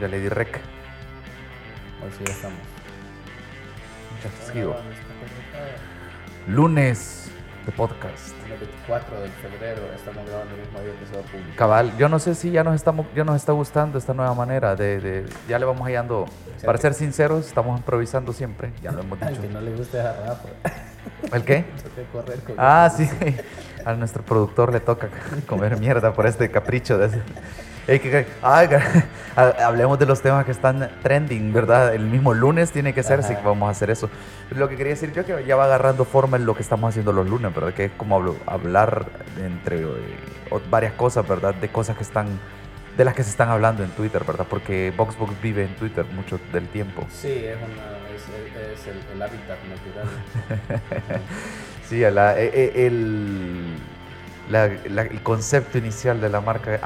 Ya le di rec. Hoy sí ya estamos. Pendejada. Lunes de podcast. El 24 de febrero estamos grabando el mismo día que se va a publicar. Cabal, yo no sé si ya nos estamos, ya nos está gustando esta nueva manera de, de- ya le vamos hallando. Para ser sinceros, estamos improvisando siempre. Ya lo hemos Al dicho. que no le guste esa rapa, ¿El qué? correr con Ah, sí. A nuestro productor le toca comer mierda por este capricho de ay, hablemos de los temas que están trending, ¿verdad? El mismo lunes tiene que ser, Ajá. vamos a hacer eso. Lo que quería decir yo que ya va agarrando forma en lo que estamos haciendo los lunes, ¿verdad? Que es como hablar entre eh, varias cosas, ¿verdad? De cosas que están, de las que se están hablando en Twitter, ¿verdad? Porque Voxbox vive en Twitter mucho del tiempo. Sí, es, una, es, es el, el hábitat natural. Sí, la- e- e- el, la- la- el concepto inicial de la marca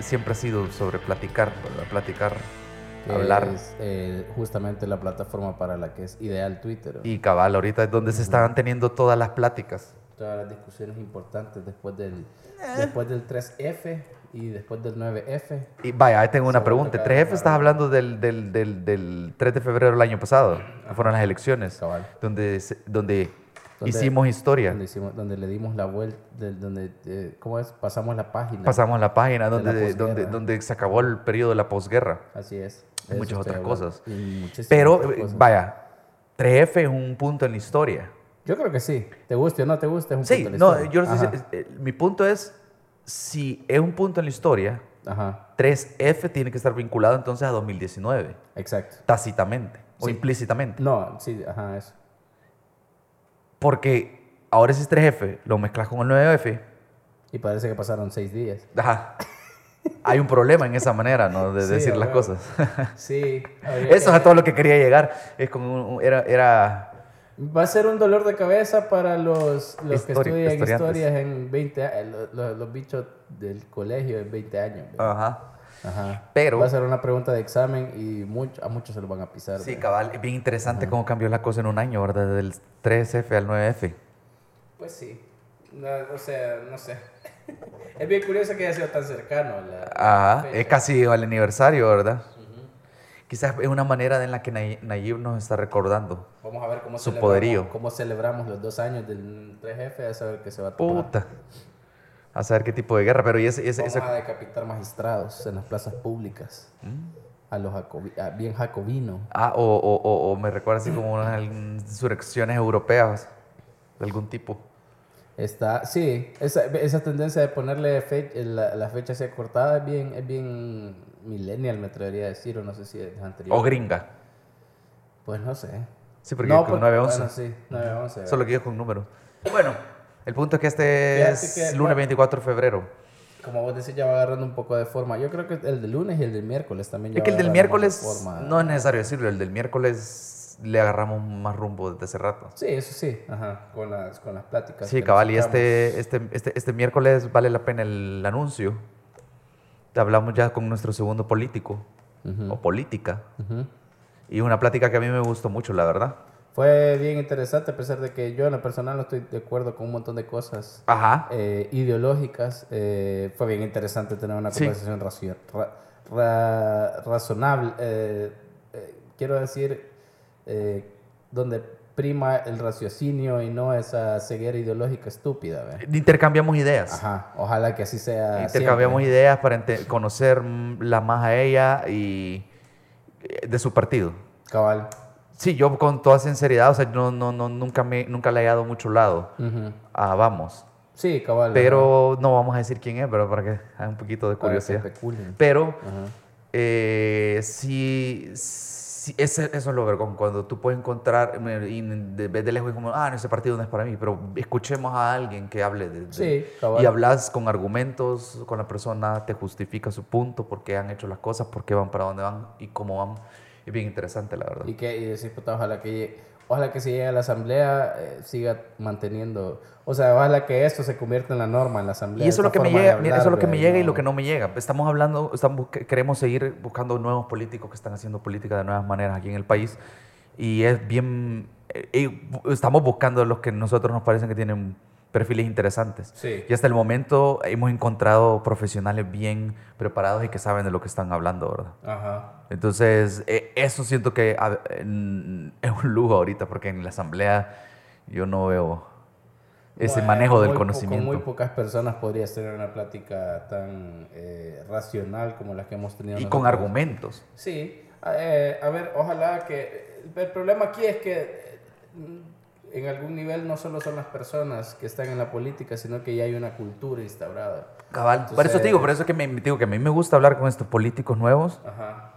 siempre ha sido sobre platicar, platicar, hablar. Es eh, justamente la plataforma para la que es ideal Twitter. Y cabal, ahorita es donde se están teniendo todas las pláticas. Todas las discusiones importantes después del, Eh. después del 3F y después del 9F. Y vaya, ahí tengo una pregunta. vuelve 3F cada- estás hablando del, del, del, del 3 de febrero del año pasado, que fueron las elecciones, Cabal. donde, donde, Donde- hicimos historia. Donde, hicimos, donde le dimos la vuelta, donde, eh, ¿cómo es? Pasamos la página. Pasamos la página De la donde, donde, donde se acabó el periodo de la posguerra. Así es. Y muchas otras cosas. Pero, otras eh, cosas. vaya, 3F es un punto en la historia. Yo creo que sí. Te guste o no te guste, es un Sí, punto de la no, historia. yo no sé eh, mi punto es, si es un punto en la historia, Ajá, 3F tiene que estar vinculado entonces a 2019, exacto. tácitamente o Sí. implícitamente. No, sí, ajá, eso. Porque ahora ese es 3F, lo mezclas con el 9F, Y parece que pasaron seis días. ajá, hay un problema en esa manera, ¿no? De Sí, decir las cosas. Sí. Eso es a todo lo que quería llegar. Es como un- era, era Va a ser un dolor de cabeza para los, los que estudian historias en 20 años, los, los bichos del colegio en 20 años. ajá. Ajá. Pero- Va a ser una pregunta de examen y mucho, a muchos se lo van a pisar. Sí, cabal, es bien interesante cómo cambió la cosa en un año, ¿verdad? Del 3F al 9F. Pues sí. No, o sea, no sé. es bien curioso que haya sido tan cercano. La, Ajá, fecha. es casi al aniversario, ¿verdad? Quizás es una manera en la que Nay- Nayib nos está recordando. Vamos a ver cómo Su poderío. cómo celebramos los dos años del 3F, a saber qué se va a tomar. Puta. A saber qué tipo de guerra, pero y ese, ese, Vamos ese- a decapitar magistrados en las plazas públicas. A los jacobi- a bien jacobino. Ah, o, o, o, o me recuerda así como unas insurrecciones europeas de algún tipo. Está, sí, esa, esa tendencia de ponerle fe- la, la fecha así cortada es bien, es bien millennial, me atrevería a decir, o no sé si es anterior. O gringa. Pues no sé. Sí, porque no, con pues, 9-11. Bueno, sí, 9-11. Solo que yo con números. Bueno, el punto es que este es que- lunes 24 de febrero. Como vos decís, ya va agarrando un poco de forma. Yo creo que el del lunes y el del miércoles también ya Es que el del miércoles, forma. no es necesario decirlo, el del miércoles le agarramos más rumbo desde hace rato. Sí, eso sí, ajá, con las, con las pláticas. Sí, cabal, y este, este, este, este miércoles vale la pena el anuncio. Hablamos ya con nuestro segundo político, Ujú, o política, ujú. y una plática que a mí me gustó mucho, la verdad. Fue bien interesante, a pesar de que yo en lo personal no estoy de acuerdo con un montón de cosas Ajá. eh, ideológicas. eh, fue bien interesante tener una Sí. conversación racio- ra- ra- razonable. eh, eh, quiero decir, eh, donde prima el raciocinio y no esa ceguera ideológica estúpida. ¿ve? Intercambiamos ideas. Ajá, ojalá que así sea. Intercambiamos siempre. ideas para ente- conocer mm, la más a ella y eh, de su partido. Cabal. Sí, yo con toda sinceridad, o sea, no, no, no, nunca, me, nunca le he dado mucho lado Ujú. a Vamos. Sí, cabal. Pero no vamos a decir quién es, pero para que haya un poquito de curiosidad. Pero Ajá. eh, sí, sí, ese- eso es lo vergón, cuando tú puedes encontrar, y de, vez de lejos es como, ah, no, ese partido no es para mí, pero escuchemos a alguien que hable de... de- Sí, y hablas con argumentos, con la persona, te justifica su punto, por qué han hecho las cosas, por qué van para dónde van y cómo van. Es bien interesante, la verdad. Y que y decir, puta, ojalá que ojalá que si llega a la asamblea eh, siga manteniendo, o sea, ojalá que esto se convierta en la norma en la asamblea. Y eso es lo que me llega, mira, eso es lo hablar, que me llega y lo que no me llega. Estamos hablando, estamos, que- queremos seguir buscando nuevos políticos que están haciendo política de nuevas maneras aquí en el país. Y es bien, eh, estamos buscando los que nosotros nos parecen que tienen perfiles interesantes. Sí. Y hasta el momento hemos encontrado profesionales bien preparados y que saben de lo que están hablando, ¿verdad? Ajá. Entonces, eh, eso siento que es un lujo ahorita, porque en la asamblea yo no veo ese Bueno, manejo del muy conocimiento. Con muy pocas personas podrías tener una plática tan eh, racional como la que hemos tenido. y con nosotros. argumentos. Sí, eh, a ver, ojalá que... El problema aquí es que en algún nivel no solo son las personas que están en la política, sino que ya hay una cultura instaurada. Cabal. por eso te digo, por eso es que me digo que a mí me gusta hablar con estos políticos nuevos Ajá.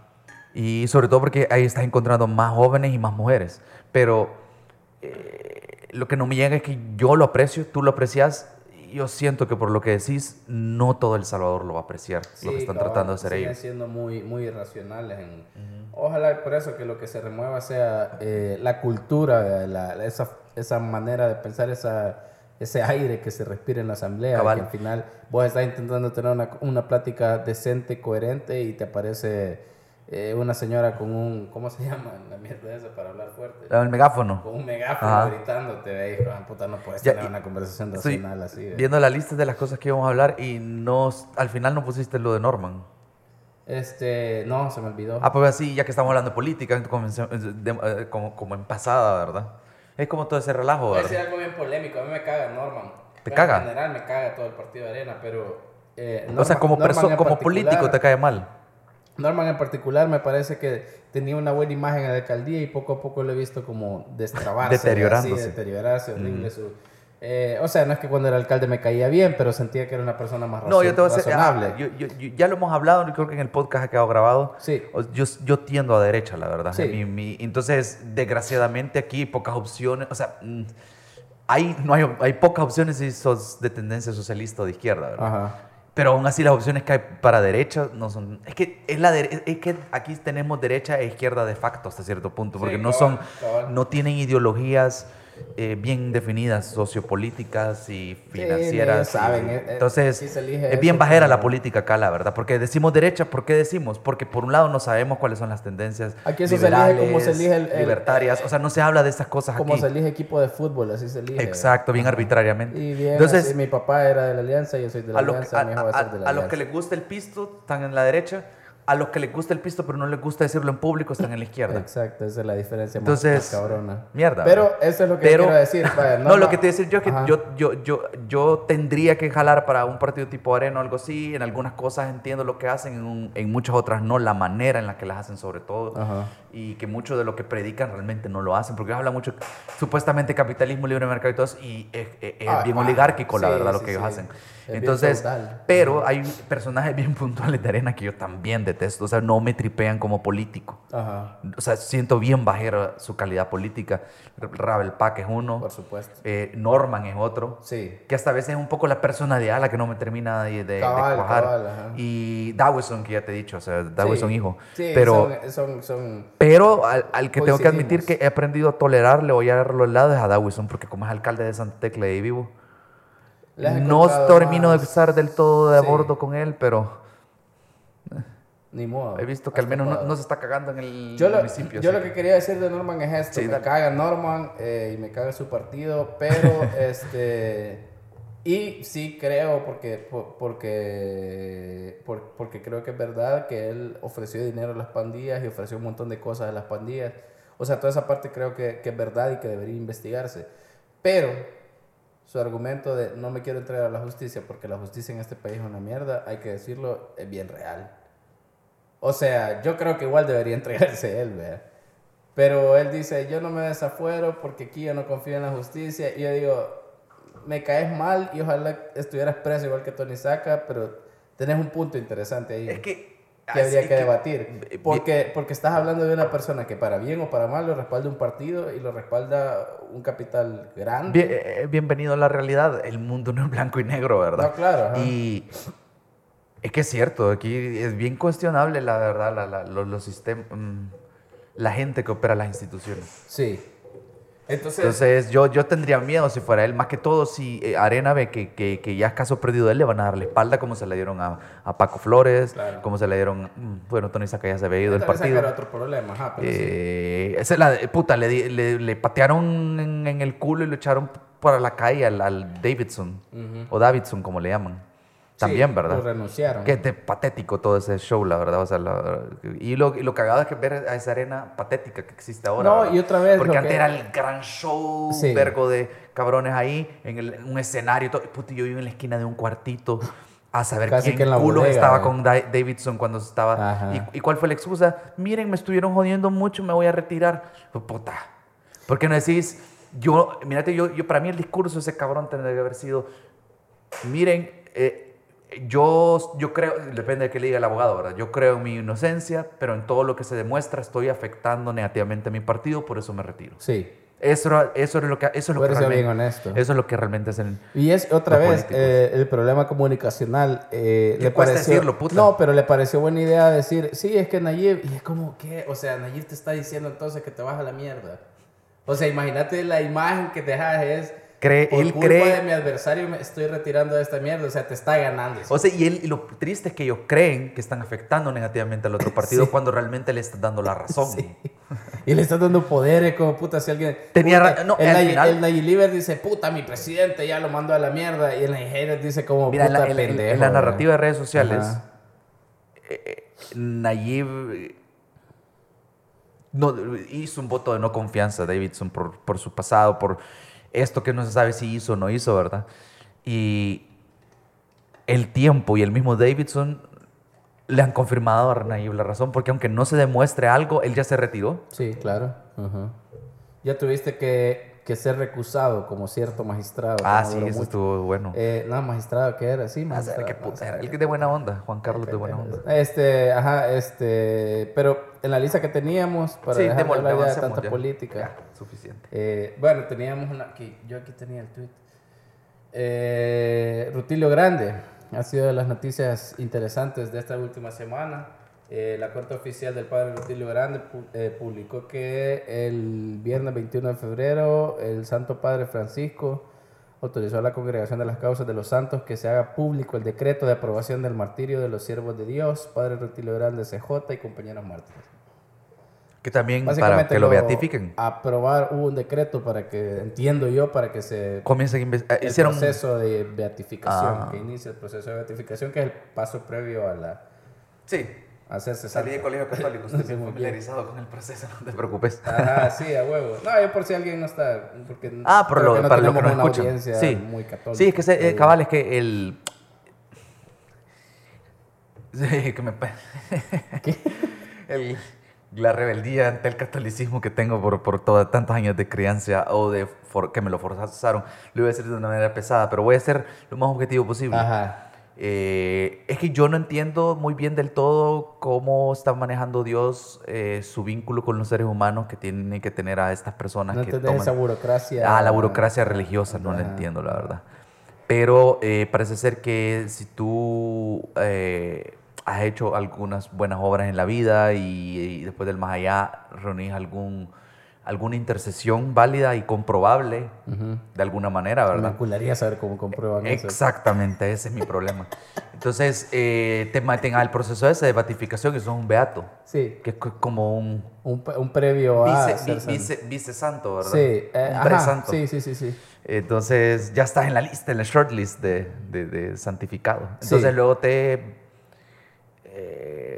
y sobre todo porque ahí estás encontrando más jóvenes y más mujeres. Pero eh, lo que no me llega es que yo lo aprecio, tú lo aprecias. y Yo siento que por lo que decís, no todo El Salvador lo va a apreciar, lo que Sí, están cabal, tratando de hacer siguen ellos. siendo muy, muy irracionales. En, Ojalá por eso que lo que se remueva sea eh, la cultura, la- esa, esa manera de pensar, esa, ese aire que se respira en la asamblea. Cabal. Que al final vos estás intentando tener una, una plática decente, coherente y te aparece eh, una señora con un, ¿cómo se llama? La mierda esa para hablar fuerte. El megáfono. Con un megáfono Ajá. gritándote, de puta, no puedes Ya, tener y- una conversación racional así. viendo la lista de las cosas que íbamos a hablar y no, al final no pusiste lo de Norman. Este, no, se me olvidó. Ah, pues así, ya que estamos hablando de política, comencé- de- eh, como, como en pasada, ¿verdad? Es como todo ese relajo, Voy a decir ¿verdad? algo bien polémico. A mí me caga Norman. ¿Te Bueno, caga? En general me caga todo el partido de Arena, pero. eh, o sea, Norman- como, Norman como político te cae mal. Norman en particular me parece que tenía una buena imagen en la alcaldía y poco a poco lo he visto como destrabarse. Deteriorándose. así, deteriorarse, horrible su. Eh, o sea, no es que cuando era alcalde me caía bien, pero sentía que era una persona más No, yo te voy a decir, razonable. ah, yo- yo- ya lo hemos hablado, creo que en el podcast ha quedado grabado. Sí. Yo, yo tiendo a derecha, la verdad. Sí. Mi- mi- entonces, desgraciadamente aquí pocas opciones, o sea, mm, hay, no hay, hay pocas opciones si sos de tendencia socialista o de izquierda, ¿verdad? Ajá. Pero aún así las opciones que hay para derecha no son... Es que, es la dere- es que aquí tenemos derecha e izquierda de facto hasta cierto punto, porque Sí, no son... cabal. No tienen ideologías eh, bien definidas, sociopolíticas y financieras. saben, y- eh, eh, entonces, sí es bien bajera como- la política acá, la verdad. Porque decimos derecha, ¿por qué decimos? Porque por un lado no sabemos cuáles son las tendencias Aquí eso se elige como se elige el- el- libertarias. O sea, no se habla de esas cosas Como aquí. se elige equipo de fútbol, así se elige. Exacto, bien arbitrariamente. Y bien, Entonces, así, mi papá era de la Alianza, yo soy de la a los, Alianza, a, mi hijo va a la a- a los que les gusta el pisto están en la derecha, a los que les gusta el pisto pero no les gusta decirlo en público están en la izquierda. Exacto, esa es la diferencia Entonces, más, cabrona. mierda. Pero ¿verdad? eso es lo que Pero- quiero decir. vaya, No, lo que te decir yo es que yo, yo, yo, yo tendría que jalar para un partido tipo Arena o algo así. En algunas cosas entiendo lo que hacen, en, un- en muchas otras no, la manera en la que las hacen sobre todo. Ajá. Y que mucho de lo que predican realmente no lo hacen, porque ellos hablan mucho supuestamente capitalismo, libre mercado y todo eso, y es, es- es Ah, bien ah, oligárquico, la sí, verdad, lo sí, que ellos sí. hacen. Es bien Entonces, pero hay personajes bien puntuales de Arena que yo también detesto, o sea, no me tripean como político. Ajá, O sea, siento bien bajera su calidad política. Ravel Pack es uno. por supuesto. Eh, Norman es otro. Sí. Que hasta a veces es un poco la personalidad la que no me termina de, de- de Cabal, cuajar. cabal, ajá. y Dawson, que ya te he dicho, o sea, Dawson Sí. hijo. Sí, pero, son, son, son- pero al, al que tengo que admitir que he aprendido a tolerarle o ya darlo al lado es a Dawson, porque como es alcalde de Santa Tecla y vivo, no termino de más- estar del todo de Sí. acuerdo con él, pero Ni modo. he visto que al menos no, no se está cagando en el Yo, lo, municipio. yo así lo que quería decir de Norman es esto. Sí, me dale. caga Norman eh, y me caga su partido, pero este... Y sí creo, porque, por- porque, por- porque creo que es verdad que él ofreció dinero a las pandillas y ofreció un montón de cosas a las pandillas. O sea, toda esa parte creo que, que es verdad y que debería investigarse. Pero su argumento de no me quiero entregar a la justicia porque la justicia en este país es una mierda, hay que decirlo, es bien real. O sea, yo creo que igual debería entregarse él, ¿verdad? Pero él dice, yo no me desafuero porque aquí yo no confío en la justicia. Y yo digo, me caes mal y ojalá estuvieras preso igual que Tony Saca, pero tenés un punto interesante ahí Es que... que habría que debatir. eh, Porque, porque estás hablando de una persona que para bien o para mal lo respalda un partido y lo respalda un capital grande. Bien- eh, bienvenido a la realidad. El mundo no es blanco y negro, ¿verdad? No, claro. ajá. Y es que es cierto, aquí es bien cuestionable, la verdad, la, la- los, los sistemas, mm, la gente que opera las instituciones. Sí. Entonces, Entonces yo, yo tendría miedo si fuera él, más que todo si eh, Arena ve que, que, que ya es caso perdido de él, le van a dar la espalda como se le dieron a, a Paco Flores, Claro. como se le dieron, mm, bueno, Tony Saca ya se había ido del partido. otro problema, ajá, pero sí. Eh, esa es la puta, le, le, le patearon en, en el culo y lo echaron para la calle al, al Davidson, o Davidson como le llaman. También, Sí, ¿verdad? Lo renunciaron. Que es de patético todo ese show, la verdad. O sea, la- y, lo, y lo cagado es que ver a esa arena patética que existe ahora. No, ¿verdad? y otra vez Porque antes que- era el gran show, Sí. vergo de cabrones ahí, en, el- un escenario. Todo. Puta, yo iba en la esquina de un cuartito a saber Casi quién que en la culo bodega, estaba ¿eh? con Da- Davidson cuando estaba. Y, y cuál fue la excusa? Miren, me estuvieron jodiendo mucho, me voy a retirar. Puta. ¿Por qué no decís? Yo, mírate, yo, yo para mí el discurso de ese cabrón tendría que haber sido Miren, eh, yo, yo creo, depende de qué le diga el abogado, ¿verdad? Yo creo en mi inocencia, pero en todo lo que se demuestra estoy afectando negativamente a mi partido, por eso me retiro. Sí, Eso, eso es lo que, eso es lo que Fuera bien realmente, honesto. eso es lo que realmente hacen. Y es otra vez eh, el problema comunicacional. eh, ¿Qué le cuesta pareció, decirlo, puta? No, pero le pareció buena idea decir, sí, es que Nayib, y es como que, o sea, Nayib te está diciendo entonces que te vas a la mierda. O sea, imagínate la imagen que dejas es, Cree, por él culpa cree, de mi adversario me estoy retirando de esta mierda, o sea, te está ganando. o sea, y, él, y lo triste es que ellos creen que están afectando negativamente al otro partido Sí. cuando realmente le están dando la razón. Sí. Y le estás dando poderes como puta si alguien... Tenía puta, no, el, final- el dice, puta, mi presidente ya lo mandó a la mierda. Y el Nayib dice como, Mira, puta, en la- en la- pendejo. en la narrativa de redes sociales, eh, eh, Nayib eh, no, hizo un voto de no confianza a Davidson por, por su pasado, por esto que no se sabe si hizo o no hizo, ¿verdad? Y el tiempo y el mismo Davidson le han confirmado a Nayib la razón, porque aunque no se demuestre algo, él ya se retiró. Sí, claro. Ya tuviste que, que ser recusado como cierto magistrado. Ah, sí, eso mucho. estuvo bueno. Eh, no, magistrado, ¿qué era? Sí, Ah, magistrado. sabe qué puta El que de buena onda, Juan Carlos de buena onda. Este, ajá, este, pero en la lista que teníamos, para Sí, dejar de hablar ya de tanta ya. política, Ya, suficiente. eh, bueno, teníamos una, aquí, yo aquí tenía el tweet. Eh, Rutilio Grande, ha sido de las noticias interesantes de esta última semana. Eh, la cuenta oficial del padre Rutilio Grande pu- eh, publicó que el viernes 21 de febrero el Santo Padre Francisco autorizó a la Congregación de las Causas de los Santos que se haga público el decreto de aprobación del martirio de los siervos de Dios, Padre Rutilio Grande CJ y compañeros mártires. Que también para que lo beatifiquen. Aprobar, hubo un decreto para que, entiendo yo, para que se Comiencen a inves- eh, el hicieron proceso de beatificación, Ah. que inicia el proceso de beatificación, que es el paso previo a la Sí, hacerse salí de colegio católico, estoy muy bien. familiarizado con el proceso, no te preocupes. Ajá, sí, a huevo. No, yo por si alguien no está, porque Ah, por lo, que no para lo que escuchan. audiencia Sí. muy católica. sí, es que se- eh, cabal, es que el... Sí, que me... El- la rebeldía ante el catolicismo que tengo por, por todos tantos años de crianza o de for- que me lo forzaron, lo voy a decir de una manera pesada, pero voy a ser lo más objetivo posible. Ajá. Eh, es que yo no entiendo muy bien del todo cómo está manejando Dios eh, su vínculo con los seres humanos que tienen que tener a estas personas No que toman... esa burocracia. Ah, la burocracia religiosa, no la entiendo, la verdad. Pero eh, parece ser que si tú has hecho algunas buenas obras en la vida y, y después del más allá reunís algún, alguna intercesión válida y comprobable de alguna manera, Me ¿verdad? encularía saber cómo comprueban eso. Exactamente, ese es mi problema. Entonces, eh, te meten al proceso ese de beatificación y eso es un beato, Sí, que es co- como un un, previo a vice, ser santo. vice- vicesanto, ¿verdad? Sí, eh, un ajá, presanto. sí, sí, sí, sí. Entonces ya estás en la lista, en la shortlist de, de, de santificado. Entonces Sí. luego te, eh,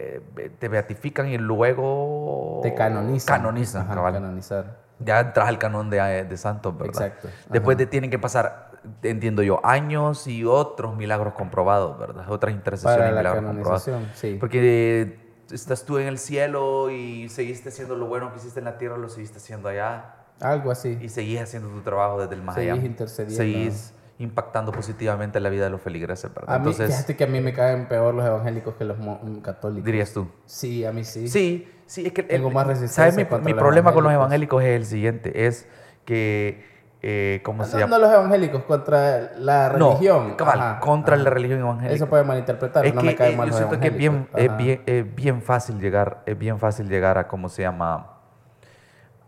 te beatifican y luego Te canonizan. Canonizan, Ajá, cabal. canonizar. Ya entras al canon de, de santos, ¿verdad? Exacto. Después de tienen que pasar, entiendo yo, años y otros milagros comprobados, ¿verdad? Otras intercesiones Para y la milagros comprobados. canonización, sí. Porque estás tú en el cielo y seguiste haciendo lo bueno que hiciste en la tierra, lo seguiste haciendo allá Algo así. y seguís haciendo tu trabajo desde el más Seguís allá. intercediendo. Seguís impactando positivamente la vida de los feligreses, ¿verdad? A mí, Entonces, fíjate que a mí me caen peor los evangélicos que los mm, católicos. dirías tú. Sí, a mí sí. Sí, sí, es que... Tengo el- más ¿Sabes? resistencia Mi, contra mi problema con los evangélicos. es el siguiente, es que... eh, ¿Cómo se No, llama? no los evangélicos, contra la No, religión. cabal, Ajá, contra ajá. la religión evangélica. Eso puede malinterpretar, es no que me caen eh, mal yo siento que es bien, evangélicos. es Ajá. bien, es bien fácil llegar, es bien fácil llegar a, ¿cómo se llama?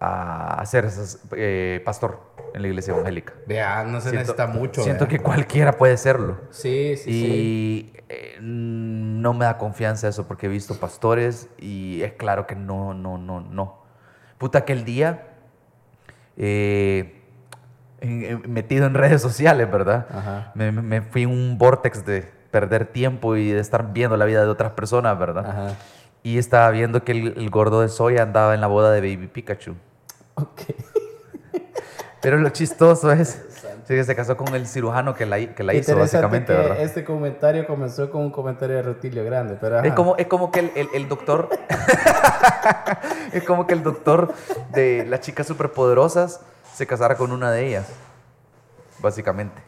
A ser eh, pastor en la iglesia evangélica. Vea, no se Siento- necesita mucho. Siento vea. que cualquiera puede serlo. Sí, sí, sí. Y eh, no me da confianza eso porque he visto pastores y es claro que no, no, no, no. Puta, aquel día, eh, metido en redes sociales, ¿verdad? Me, fui un vortex de perder tiempo y de estar viendo la vida de otras personas, ¿verdad? Ajá. Y estaba viendo que el, el gordo de soya andaba en la boda de Baby Pikachu. Ok. Pero lo chistoso es sí, que se casó con el cirujano que la, que la hizo, básicamente, que ¿verdad? este comentario comenzó con un comentario de Rutilio Grande, pero. Es como, es como que el, el- el doctor. es como que el doctor de las chicas superpoderosas se casara con una de ellas. Básicamente.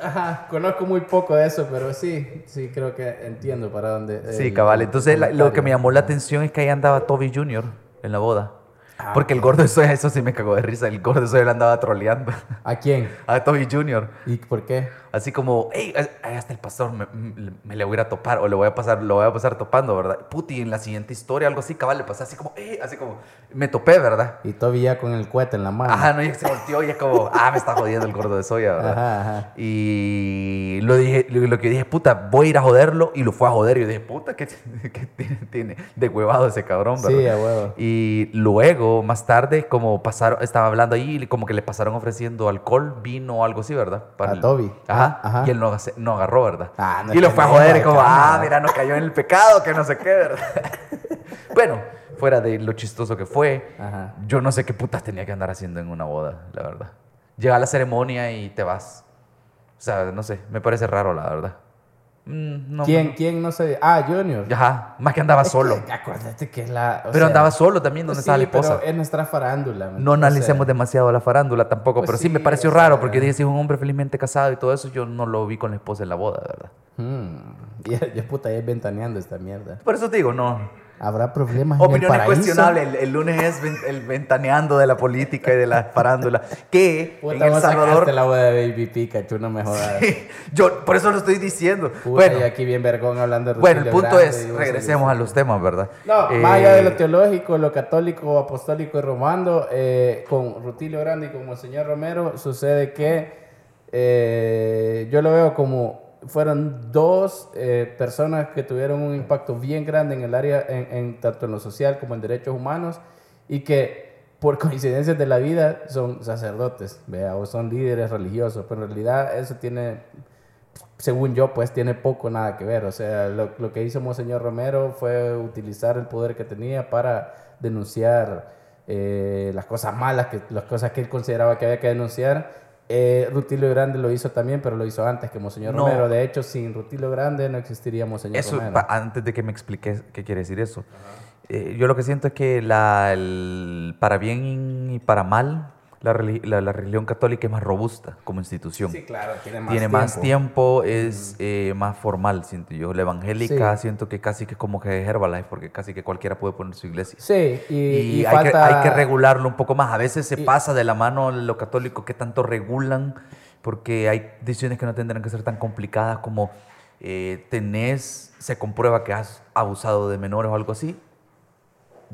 Ajá, conozco muy poco de eso, pero sí, sí creo que entiendo para dónde. Sí, cabal. Entonces, la- lo que me llamó la atención es que ahí andaba Toby Jr. en la boda. Ah, Porque el gordo de soya, eso sí me cagó de risa. El gordo de soya le andaba troleando ¿A quién? a Toby Jr. ¿Y por qué? Así como, hey, ahí está el pastor, me, me- me le voy a ir a topar o le voy a pasar, lo voy a pasar topando, ¿verdad? Puti, en la siguiente historia, algo así, cabal, le pasé así como, hey, así como, me topé, ¿verdad? Y todavía con el cohete en la mano. Ajá, no, y se volteó y es como, ah, me está jodiendo el gordo de soya, ¿verdad? Ajá, ajá. Y lo, dije, lo, que dije, puta, voy a ir a joderlo y lo fue a joder. Y yo dije, puta, ¿qué, qué tiene, tiene de huevado ese cabrón, ¿verdad? Sí, a huevo. Y luego, más tarde, como pasaron, estaba hablando ahí y como que le pasaron ofreciendo alcohol, vino o algo así, ¿verdad? A el- Toby. Ajá. Ajá. Y él no, no agarró, ¿verdad? Ah, no y lo fue a joder como, ah, mira, no cayó en el pecado, que no sé qué, ¿verdad? bueno, fuera de lo chistoso que fue, Ajá. yo no sé qué putas tenía que andar haciendo en una boda, la verdad. Llega a la ceremonia y te vas. O sea, no sé, me parece raro, la verdad. Mm, no, ¿Quién, no. quién no sé? Ah, Junior. Ajá, más que andaba Es que solo. acuérdate que es la. Pero sea, andaba solo también, donde estaba la esposa. Pero es nuestra farándula. ¿me No entiendes? O sea, analicemos demasiado la farándula tampoco, Pues pero sí, me pareció o sea, raro porque dije, si es un hombre felizmente casado y todo eso, yo no lo vi con la esposa en la boda, ¿verdad? hmm, Ya, ya puta, es ventaneando esta mierda. Por eso te digo, no. ¿Habrá problemas en el Opiniones paraíso? cuestionables. El, el lunes es ven- el ventaneando de la política y de la farándula. Que Puta, en El Salvador. la boda de Baby Pikachu, no me jodas. yo por eso lo estoy diciendo. Puta, bueno, y aquí bien vergón hablando de bueno, el punto Grande es, regresemos a los temas, ¿verdad? No, Eh, más allá de lo teológico, lo católico, apostólico y romano, eh, con Rutilio Grande y con Monseñor Romero, sucede que eh, yo lo veo como fueron dos eh, personas que tuvieron un impacto bien grande en el área, en, en- tanto en lo social como en derechos humanos, y que por coincidencias de la vida son sacerdotes, ¿vea? o son líderes religiosos, pero en realidad eso tiene según yo, pues tiene poco nada que ver. O sea, lo, lo que hizo Monseñor Romero fue utilizar el poder que tenía para denunciar eh, las cosas malas, que, las cosas que él consideraba que había que denunciar. Eh, Rutilio Grande lo hizo también, pero lo hizo antes que Monseñor No. Romero. De hecho, sin Rutilio Grande no existiría Monseñor Eso, Romero. antes de que me expliques qué quiere decir eso. Eh, yo lo que siento es que la, el- para bien y para mal, la, la- la religión católica es más robusta como institución. Sí, claro, tiene más Tiene tiempo. más tiempo, es eh, más formal, siento yo. La evangélica siento que casi que es como que Herbalife, porque casi que cualquiera puede poner su iglesia. Sí, y, Y, y hay, falta... que, hay que regularlo un poco más. A veces se y- pasa de la mano lo católico que tanto regulan, porque hay decisiones que no tendrán que ser tan complicadas como eh, tenés, se comprueba que has abusado de menores o algo así.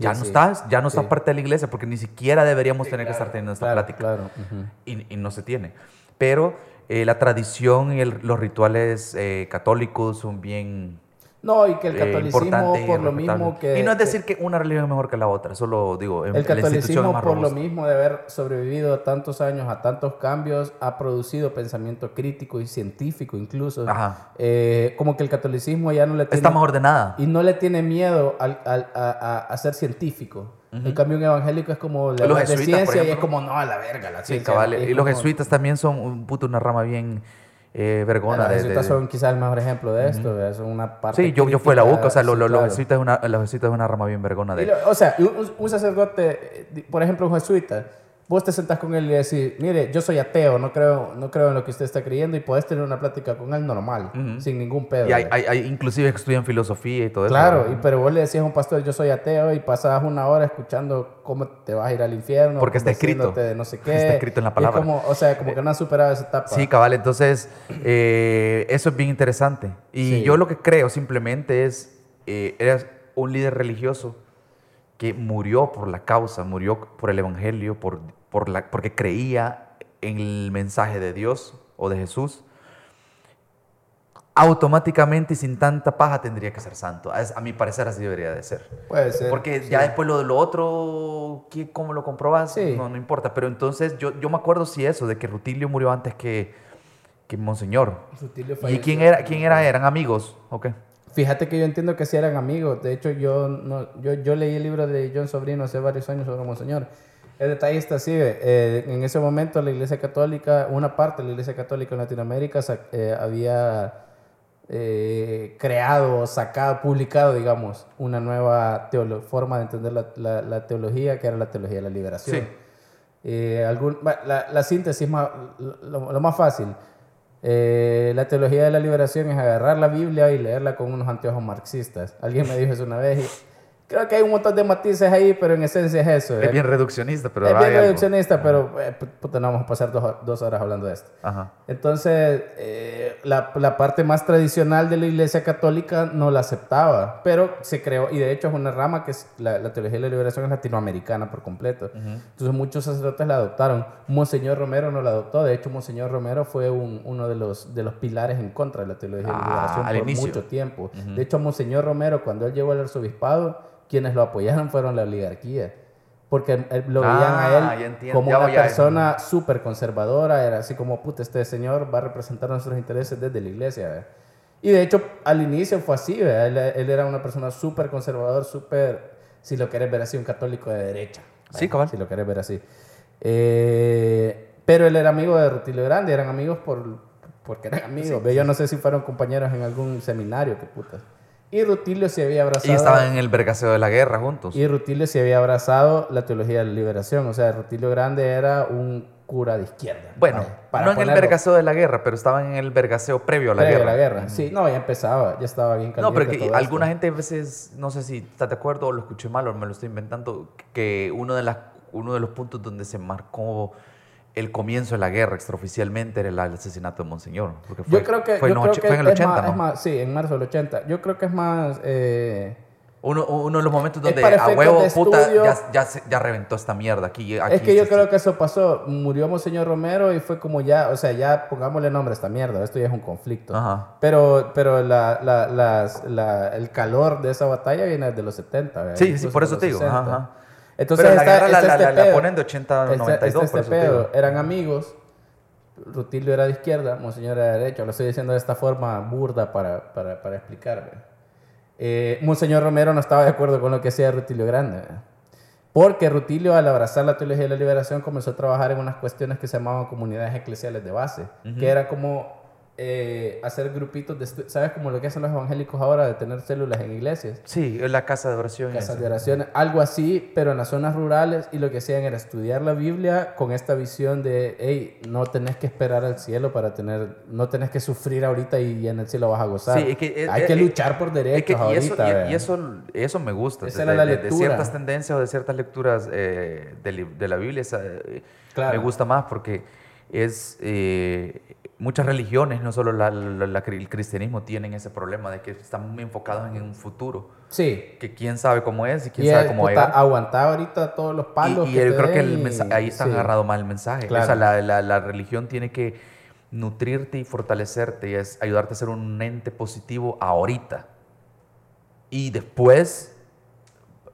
Ya Ya no sí, estás, ya no estás sí. parte de la iglesia, porque ni siquiera deberíamos Sí, tener que claro, estar teniendo esta claro, plática Claro, ujú. y, y no se tiene. Pero eh, la tradición y el- los rituales eh, católicos son bien No, y que el eh, catolicismo, y por lo mismo que... Y no es decir que una religión es mejor que la otra, solo digo, en- El la catolicismo, por lo mismo de haber sobrevivido tantos años a tantos cambios, ha producido pensamiento crítico y científico incluso. Ajá. Eh, como que el catolicismo ya no le tiene... Está más ordenada. Y no le tiene miedo al, al- a, a- ser científico. En cambio, un evangélico es como Los hablas de ciencia y es ejemplo. como, no, a la verga, la Sí, ciencia. cabal. Es Y los como- jesuitas también son un puto una rama bien eh, vergona. Los de- jesuitas son quizás el mejor ejemplo de esto, ¿verdad? son una parte Sí, yo, yo fui la UCA, o sea, lo- sí, lo- los, claro. jesuitas es una, los jesuitas es una rama bien vergona de... Lo- o sea, un, un sacerdote, por ejemplo, un jesuita, vos te sentás con él y decís, mire, yo soy ateo, no creo, no creo en lo que usted está creyendo y podés tener una plática con él normal, sin ningún pedo. Y hay, hay, hay inclusive que estudian filosofía y todo eso. Claro, pero vos le decías a un pastor, yo soy ateo, y pasabas una hora escuchando cómo te vas a ir al infierno. Porque está escrito. de no sé qué. Está escrito en la es palabra. como, o sea, como que no han superado esa etapa. Sí, cabal. Entonces, eh, eso es bien interesante. Y Sí. yo lo que creo simplemente es, eh, eres un líder religioso, que murió por la causa, murió por el Evangelio, por, por la, porque creía en el mensaje de Dios o de Jesús, automáticamente y sin tanta paja tendría que ser santo. A, a mi parecer así debería de ser. Puede ser. Porque sí. ya después lo de lo otro, ¿qué- ¿cómo lo comprobas? Sí. No, no importa. Pero entonces yo, yo me acuerdo sí eso, de que Rutilio murió antes que, que Monseñor. Rutilio ¿Y quién era, quién era? ¿Eran amigos? Ok. Fíjate que yo entiendo que sí eran amigos. De hecho, yo, no, yo, yo leí el libro de John Sobrino hace varios años sobre Monseñor. El detalle está así, eh, en ese momento la Iglesia Católica, una parte de la Iglesia Católica en Latinoamérica eh, había eh, creado, sacado, publicado, digamos, una nueva forma de entender la, la- la teología, que era la teología de la liberación. Sí. Eh, algún, la, la síntesis, más, lo, lo más fácil. Eh, la teología de la liberación es agarrar la Biblia y leerla con unos anteojos marxistas. Alguien me dijo eso una vez y creo que hay un montón de matices ahí, pero en esencia es eso. Es ¿eh? bien reduccionista, pero es bien algo. reduccionista, pero eh, puta, no vamos a pasar dos, dos horas hablando de esto. Ajá. Entonces, eh, la, la parte más tradicional de la Iglesia Católica no la aceptaba, pero se creó, y de hecho es una rama que es la, la teología de la liberación es latinoamericana por completo. Entonces muchos sacerdotes la adoptaron. Monseñor Romero no la adoptó, de hecho Monseñor Romero fue un- uno de los, de los pilares en contra de la teología de la Ah, liberación al por inicio. mucho tiempo. De hecho, Monseñor Romero, cuando él llegó al arzobispado, quienes lo apoyaron fueron la oligarquía. Porque lo veían Ah, a él como Ya una persona súper conservadora, era así como, puta, este señor va a representar nuestros intereses desde la iglesia. ¿verdad? Y de hecho, al inicio fue así. Él, él era una persona súper conservador, súper, si lo querés ver así, un católico de derecha. Sí, cabal. Si lo querés ver así. Eh, pero él era amigo de Rutilio Grande, eran amigos por, porque eran amigos. ¿ve? Yo no sé si fueron compañeros en algún seminario, qué putas. Y Rutilio se había abrazado. Y estaban en el vergaseo de la guerra juntos. Y Rutilio se había abrazado la teología de la liberación. O sea, Rutilio Grande era un cura de izquierda. Bueno, Vaya, para no en el vergaseo de la guerra, pero estaban en el vergaseo previo a la previo guerra. a la guerra. Sí, no, ya empezaba, ya estaba bien caliente No, pero que alguna esto. gente a veces, no sé si estás de acuerdo o lo escuché mal o me lo estoy inventando, que uno de, las, uno de los puntos donde se marcó el comienzo de la guerra extraoficialmente era el asesinato de Monseñor. Porque fue, Yo creo que, fue, yo en, creo que fue en el es 80, más- ¿no? más- sí, en marzo del 80. Yo creo que es más... eh, Uno, uno de los momentos donde a huevo, de puta, estudio. ya, ya, ya reventó esta mierda aquí. aquí es que yo se- creo que eso pasó. Murió Monseñor Romero y fue como ya, o sea, ya pongámosle nombre a esta mierda. Esto ya es un conflicto. Ajá. Pero, pero la, la- las- la- el calor de esa batalla viene desde los 70. ¿verdad? Sí, sí, por de eso te digo. 60. Ajá, ajá. Entonces Pero la guerra la, está la- este la- la ponen de 80 a Está- 92, está por este pedo. Eran amigos. Rutilio era de izquierda, Monseñor era de derecha. Lo estoy diciendo de esta forma burda para, para, para explicarme. Eh, Monseñor Romero no estaba de acuerdo con lo que hacía Rutilio Grande. ¿verdad? Porque Rutilio, al abrazar la teología de la liberación, comenzó a trabajar en unas cuestiones que se llamaban comunidades eclesiales de base, que era como eh, hacer grupitos de... ¿Sabes? Como lo que hacen los evangélicos ahora de tener células en iglesias Sí, es la casa de oración. casas de oración, algo así, pero en las zonas rurales y lo que hacían era estudiar la Biblia con esta visión de, hey, no tenés que esperar al cielo para tener, no tenés que sufrir ahorita y en el cielo vas a gozar. Sí, es que, Hay eh, que eh, luchar por Es derechos que, y, ahorita. eso, y- ¿verdad? y eso, eso me gusta. Esa de, era la de- de ciertas tendencias o de ciertas lecturas eh, de, de la Biblia esa, eh, Claro. me gusta más porque es eh, muchas religiones, no solo la- la- la- el cristianismo, tienen ese problema de que están muy enfocados en un futuro. Sí. Que quién sabe cómo es y quién Y sabe es, cómo llegar. aguantar ahorita todos los palos Y, y que yo creo que el y- mensa- ahí está sí. agarrado mal el mensaje. Claro. O sea, la religión tiene que nutrirte y fortalecerte y es ayudarte a ser un ente positivo ahorita. Y después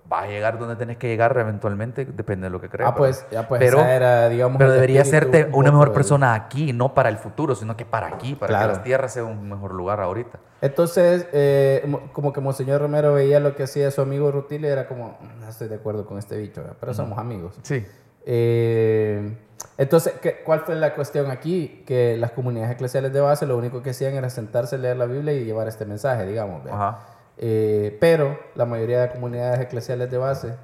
vas a llegar donde tenés que llegar eventualmente, depende de lo que creas. Ah, pues, ya pues, pero, esa era, digamos, pero debería serte un una mejor persona aquí, no para el futuro, sino que para aquí, para Claro. que las tierras sean un mejor lugar ahorita. Entonces, eh, mo- como que Monseñor Romero veía lo que hacía su amigo Rutilio era como, "Mm, no estoy de acuerdo con este bicho, ¿verdad? pero somos amigos. Sí. Eh, entonces, ¿qué- ¿cuál fue la cuestión aquí? Que las comunidades eclesiales de base lo único que hacían era sentarse, leer la Biblia y llevar este mensaje, digamos. ¿ve? Ajá. Eh, pero la mayoría de comunidades eclesiales de base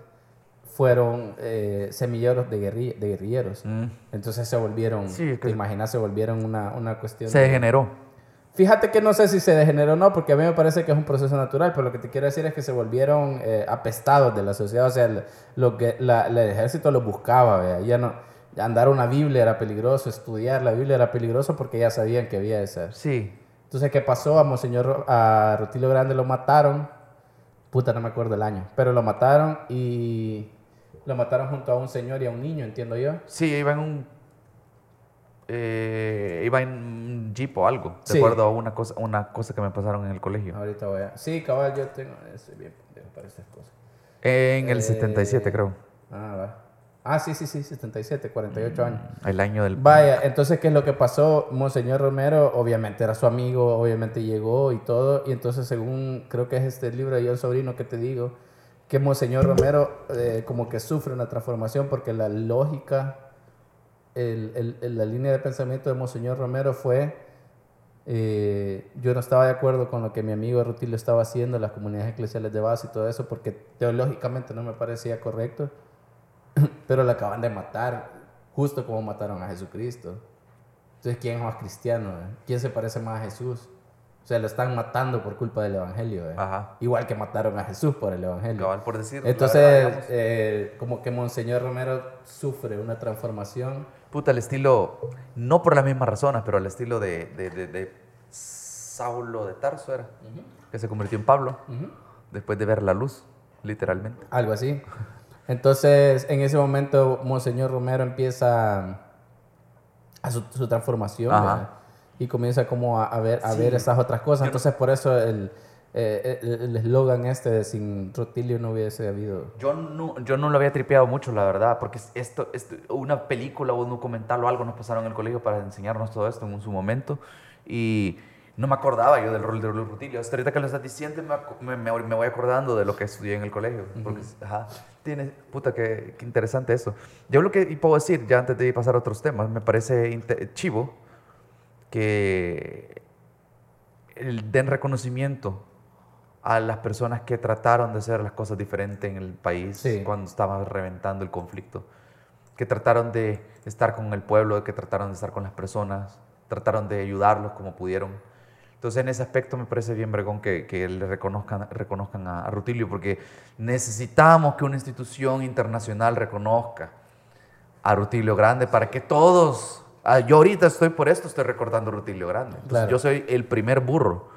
fueron eh, semilleros de, guerri- de guerrilleros. Mm. Entonces se volvieron, Sí, es que- te imaginas, se volvieron una, una cuestión... Se de- degeneró. Fíjate que no sé si se degeneró o no, porque a mí me parece que es un proceso natural, pero lo que te quiero decir es que se volvieron eh, apestados de la sociedad, o sea, el, lo que la- el ejército los buscaba, ¿vea? ya no, andar una Biblia era peligroso, estudiar la Biblia era peligroso porque ya sabían que había esa. Sí. Entonces, ¿qué pasó? A Monseñor, a Rutilio Grande lo mataron Puta, no me acuerdo el año. Pero lo mataron y lo mataron junto a un señor y a un niño, entiendo yo. Sí, iba en un. eh, iba en un jeep o algo. De Sí. acuerdo a una cosa, una cosa que me pasaron en el colegio. Ahorita voy a... Sí, cabal, yo tengo... Estoy bien pendejo para estas cosas. En el Eh, 77, creo. Ah, va. Ah, sí, sí, sí, 77, 48 años. El año del. Vaya, entonces, ¿qué es lo que pasó? Monseñor Romero, obviamente era su amigo, obviamente llegó y todo, y entonces, según creo que es este libro de Yo Sobrino que te digo, que Monseñor Romero eh, como que sufre una transformación porque la lógica, el- el- el- la línea de pensamiento de Monseñor Romero fue, eh, yo no estaba de acuerdo con lo que mi amigo Rutilio estaba haciendo, las comunidades eclesiales de base y todo eso, porque teológicamente no me parecía correcto pero lo acaban de matar, justo como mataron a Jesucristo. Entonces, ¿quién es más cristiano? eh? ¿Quién se parece más a Jesús? O sea, lo están matando por culpa del Evangelio. eh. Ajá. Igual que mataron a Jesús por el Evangelio. Cabal, por decir. Entonces, verdad, eh, como que Monseñor Romero sufre una transformación. Puta, el estilo, no por las mismas razones, pero el estilo de, de, de- de Saulo de Tarso era, que se convirtió en Pablo Ujú. después de ver la luz, literalmente. Algo así. Entonces, en ese momento, Monseñor Romero empieza a su, su transformación y comienza como a, a ver, a Sí. ver esas otras cosas. Entonces, por eso el eh, el el eslogan este de sin Rotilio no hubiese habido. Yo no, yo no lo había tripeado mucho, la verdad, porque esto, esto, una película o un documental o algo nos pasaron en el colegio para enseñarnos todo esto en su momento y no me acordaba yo del rol de Rutilio. Hasta ahorita que lo estás diciendo me, me, voy acordando de lo que estudié en el colegio. Porque, ajá, tiene, puta, qué, qué interesante eso. Yo lo que puedo decir, ya antes de pasar a otros temas, me parece chivo que el- den reconocimiento a las personas que trataron de hacer las cosas diferentes en el país Sí. cuando estaba reventando el conflicto. Que trataron de estar con el pueblo, que trataron de estar con las personas, trataron de ayudarlos como pudieron. Entonces, en ese aspecto me parece bien, Bregón, que, que le reconozcan, reconozcan a, a Rutilio, porque necesitamos que una institución internacional reconozca a Rutilio Grande para que todos. ah, yo ahorita estoy por esto, estoy recordando a Rutilio Grande. Entonces, Claro. Yo soy el primer burro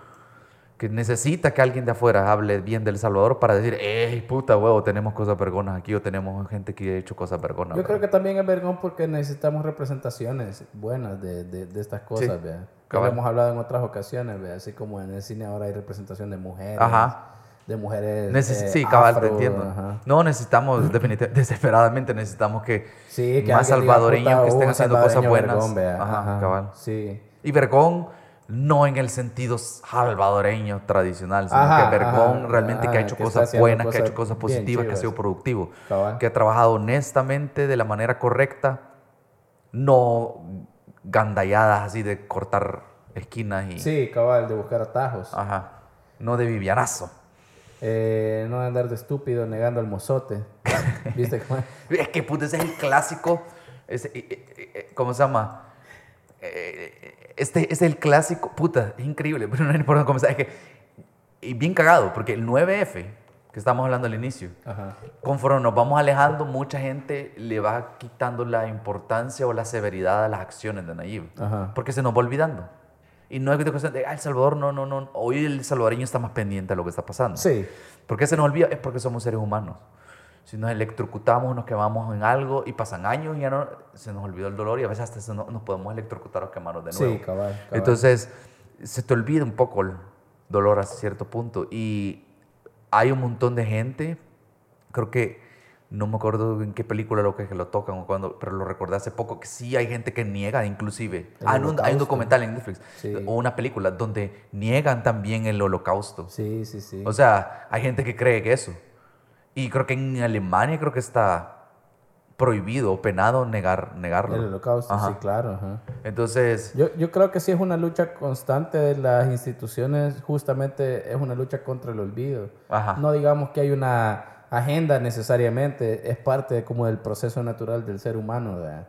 que necesita que alguien de afuera hable bien del Salvador para decir, ¡ey, puta huevo! Tenemos cosas vergonas aquí o tenemos gente que ha hecho cosas vergonas. Yo creo que también es vergón porque necesitamos representaciones buenas de, de, de estas cosas, Sí, ¿vea? Que lo hemos hablado en otras ocasiones, ¿vea? Así como en el cine ahora hay representación de mujeres. Ajá. De mujeres. Neces- eh, sí, cabal, te afro, entiendo. ajá. No, necesitamos, definitivamente, desesperadamente necesitamos que, Sí, que más salvadoreños "Puta, que estén un haciendo cosas buenas. vergón". Ajá, Ajá, cabal. Sí. Y vergón, no en el sentido salvadoreño tradicional, sino Ajá, que vergón ajá, realmente que ha ajá, hecho que cosas buenas, que ha cosas hecho cosas positivas, que ha sido productivo, Cabal. que ha trabajado honestamente, de la manera correcta, no gandalladas así de cortar esquinas y... Sí, cabal, de buscar atajos. Ajá. No de Vivianazo. Eh, no de andar de estúpido negando el mozote. ¿Viste cómo es? Es que puta, ese es el clásico. ese, eh, eh, eh, ¿Cómo se llama? Este es el clásico. Puta, es increíble, pero no hay por dónde comenzar. Es que, y bien cagado, porque el 9F, que estamos hablando al inicio, Ajá. conforme nos vamos alejando, mucha gente le va quitando la importancia o la severidad a las acciones de Nayib. Ajá. Porque se nos va olvidando. Y no es cuestión de, ah, El Salvador, no, no, no. Hoy el salvadoreño está más pendiente de lo que está pasando. Sí. ¿Por qué se nos olvida? Es porque somos seres humanos. Si nos electrocutamos, nos quemamos en algo y pasan años y ya no, se nos olvidó el dolor y a veces hasta no- nos podemos electrocutar o quemarnos de nuevo. Sí, cabal. cabal. Entonces, se te olvida un poco el dolor hasta cierto punto. Y hay un montón de gente, creo que no me acuerdo en qué película lo que, que lo tocan o cuando, pero lo recordé hace poco, que sí hay gente que niega inclusive. Ah, hay un documental en Netflix Sí. o una película donde niegan también el holocausto. Sí, sí, sí. O sea, hay gente que cree que eso. Y creo que en Alemania creo que está prohibido o penado negar, negarlo. el holocausto, Ajá. sí, claro. Ajá. Entonces, Yo, yo creo que sí es una lucha constante de las instituciones, justamente es una lucha contra el olvido. Ajá. No digamos que hay una agenda necesariamente, es parte como del proceso natural del ser humano. ¿verdad?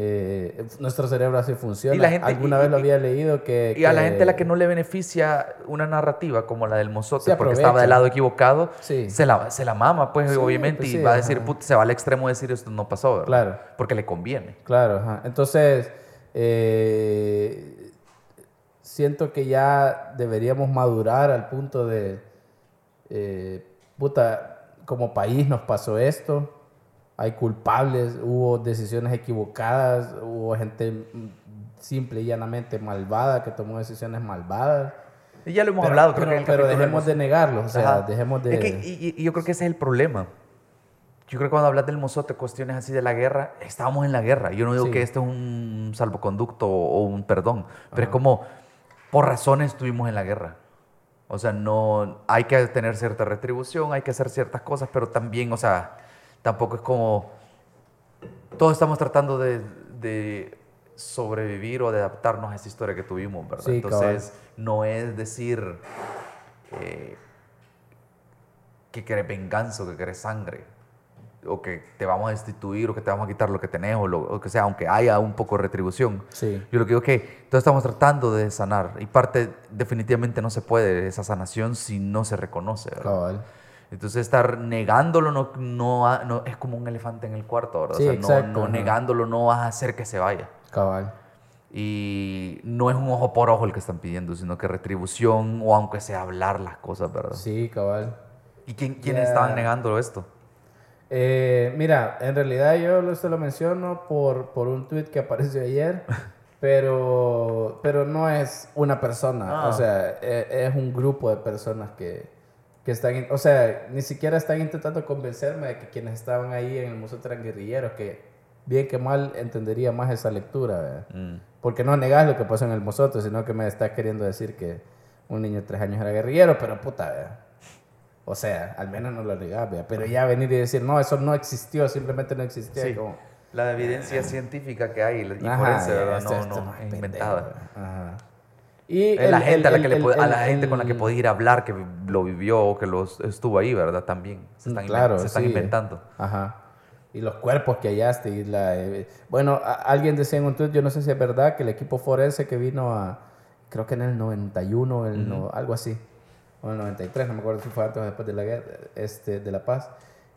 Eh, nuestro cerebro así funciona. Y la gente- Alguna y- vez lo y- había leído que... y a la gente a la que no le beneficia una narrativa como la del mozote porque estaba del lado equivocado, Sí. se, la, se la mama, pues, Sí, obviamente, pues y va a decir, puta, se va al extremo de decir esto no pasó, ¿verdad? Claro. Porque le conviene. Claro, ajá. entonces eh, siento que ya deberíamos madurar al punto de eh, puta, como país nos pasó esto, hay culpables, hubo decisiones equivocadas, hubo gente simple y llanamente malvada que tomó decisiones malvadas. Y ya lo hemos Pero- hablado, pero, creo que en el pero dejemos de negarlo, o sea, Ajá. dejemos de... Es que, y, y yo creo que ese es el problema. Yo creo que cuando hablas del mozote, cuestiones así de la guerra, estábamos en la guerra. Yo no digo Sí. que este es un salvoconducto o un perdón, pero es como, por razones estuvimos en la guerra. O sea, no, hay que tener cierta retribución, hay que hacer ciertas cosas, pero también, o sea, tampoco es como, todos estamos tratando de, de sobrevivir o de adaptarnos a esa historia que tuvimos, ¿verdad? Sí, Entonces, no es decir eh, que querés venganza o que querés sangre o que te vamos a destituir o que te vamos a quitar lo que tenés o lo o que sea, aunque haya un poco de retribución. Sí. Yo lo que digo es que todos estamos tratando de sanar y parte definitivamente no se puede esa sanación si no se reconoce. ¿verdad? Cabal. Entonces estar negándolo no, no, es como un elefante en el cuarto, ¿verdad? Sí, o sea, no- exacto, no, negándolo no vas a hacer que se vaya. Cabal. Y no es un ojo por ojo el que están pidiendo, sino que retribución o aunque sea hablar las cosas, ¿verdad? Sí, cabal. ¿Y quién, quiénes Ya. estaban negando esto? Eh, mira, en realidad yo se lo menciono por, por un tweet que apareció ayer, pero, pero no es una persona, Ah. o sea, e- es, un grupo de personas que, que están, o sea, ni siquiera están intentando convencerme de que quienes estaban ahí en el museo eran guerrilleros, que bien que mal entendería más esa lectura. Mm. porque no negas lo que pasó en el mozote, sino que me estás queriendo decir que un niño de tres años era guerrillero, pero puta, ¿verdad? O sea, al menos no lo negás, ¿verdad? Pero ya venir y decir, no, eso no existió, simplemente no existía. Sí. como, La evidencia científica que hay y Ajá, forense, ya, ¿verdad? No, esto no, es inventada. Ajá. Y Es la el- gente, a, la, que el- a gente con la que puede ir a hablar, que lo vivió o que los estuvo ahí, ¿verdad? También. Se están, se están sí. inventando. Ajá. Y los cuerpos que hallaste. Y la, eh, bueno, a- alguien decía en un tweet, yo no sé si es verdad, que el equipo forense que vino a, creo que en el 91, el no- algo así, o en el 93, no me acuerdo si fue antes o después de la, guerra, este, de la paz.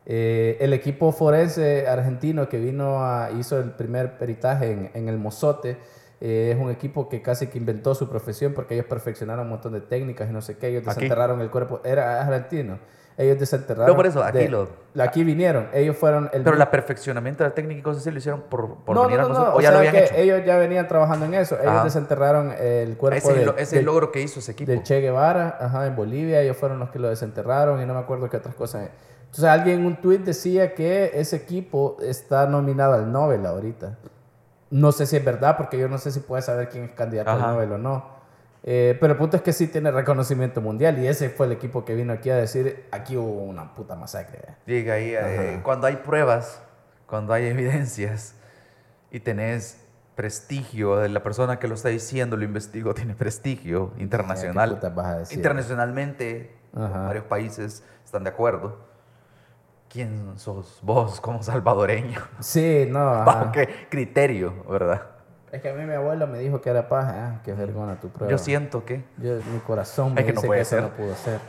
Eh, el equipo forense argentino que vino a, hizo el primer peritaje en, en el Mozote, eh, es un equipo que casi que inventó su profesión porque ellos perfeccionaron un montón de técnicas y no sé qué, ellos Aquí. desenterraron el cuerpo, era argentino, ellos desenterraron. No, por eso, aquí de- lo- Aquí vinieron, ellos fueron el... Pero el perfeccionamiento de la técnica y cosas así lo hicieron por, por no, venir no, a no, nosotros. no, O ya sea lo habían que hecho. Ellos ya venían trabajando en eso. Ellos Ajá. desenterraron el cuerpo Ese es, el, es logro que hizo ese equipo. del Che Guevara, ajá, en Bolivia, ellos fueron los que lo desenterraron y no me acuerdo qué otras cosas. Entonces alguien en un tweet decía que ese equipo está nominado al Nobel ahorita. No sé si es verdad, porque yo no sé si puedes saber quién es candidato Ajá. al Nobel o no. Eh, pero el punto es que sí tiene reconocimiento mundial y ese fue el equipo que vino aquí a decir, aquí hubo una puta masacre. Llega ahí, eh, cuando hay pruebas, cuando hay evidencias y tenés prestigio de la persona que lo está diciendo, lo investigó, tiene prestigio ¿Qué internacional. putas vas a decir? Internacionalmente, Ajá. varios países están de acuerdo. ¿Quién sos vos como salvadoreño? Sí, no. ¿Bajo qué criterio, verdad? Es que a mí mi abuelo me dijo que era paja. Ah, qué vergüenza tu prueba. Yo siento que... Yo- mi corazón me Es que no puede eso ser. no pudo ser.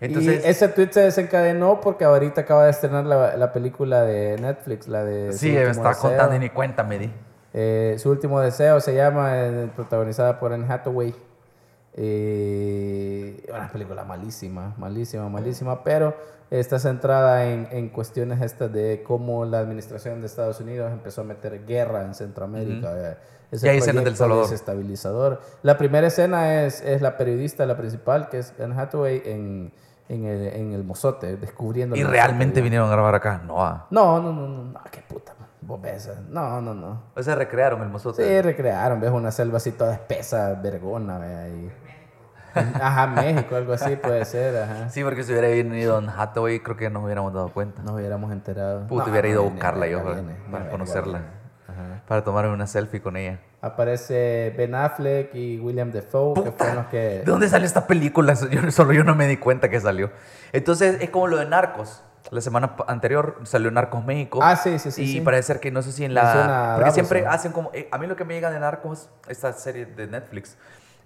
Entonces, y ese tweet se desencadenó porque ahorita acaba de estrenar la, la película de Netflix, la de... Sí, me está Deseo. contando y ni cuenta me di. Eh, su último deseo se llama, eh, protagonizada por Anne Hathaway. Eh, una película malísima, malísima, malísima, pero está centrada en, en cuestiones estas de cómo la administración de Estados Unidos empezó a meter guerra en Centroamérica. eh, ese Y hay escenas del Salvador. desestabilizador. La primera escena es, es la periodista, la principal, que es Anne Hathaway en, en, el, en el Mozote, descubriendo... ¿Y realmente vinieron a grabar acá? No. ah. No, no, no, no, no, qué puta, man, eh, No, no, no. O sea, recrearon el mozote. Sí, recrearon, ves una selva así toda espesa, vergona, ve ahí. Ajá, México, algo así puede ser, ajá. Sí, porque si hubiera venido Don Hathaway, creo que nos hubiéramos dado cuenta. Nos hubiéramos enterado. Puta, No, hubiera ido a buscarla yo para, viene, para no, conocerla. Ajá. Para tomarme una selfie con ella. Aparece Ben Affleck y William Defoe, que fueron los que... ¿De dónde salió esta película? Yo, solo yo no me di cuenta que salió. Entonces, es como lo de Narcos. La semana anterior salió Narcos México. Ah, sí, sí, sí, Y sí. parece ser que no sé si en la. Porque siempre hacen como. eh, a mí lo que me llega de Narcos, esta serie de Netflix,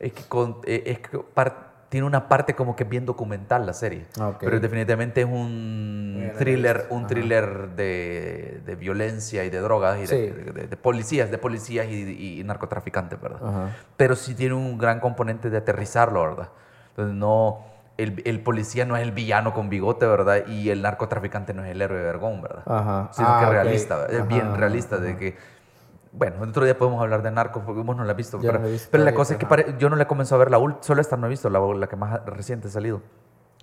es que, con- eh, es que par- tiene una parte como que bien documental la serie. Ah, ok. Pero definitivamente es un thriller, un Ajá. thriller de, de violencia y de drogas y de, Sí. de- de- de policías, de policías y, y narcotraficantes, ¿verdad? Ajá. pero sí tiene un gran componente de aterrizarlo, ¿verdad? Entonces no, el, el policía no es el villano con bigote, ¿verdad? Y el narcotraficante no es el héroe de vergón, ¿verdad? Ajá. Sino Ah, que realista, es bien realista ajá. de que... Bueno, otro día podemos hablar de narcos porque vos no la has visto. Yo pero no la he visto pero la cosa es que pare- yo no le comenzó a ver la última, solo esta no he visto, la, la que más reciente ha salido.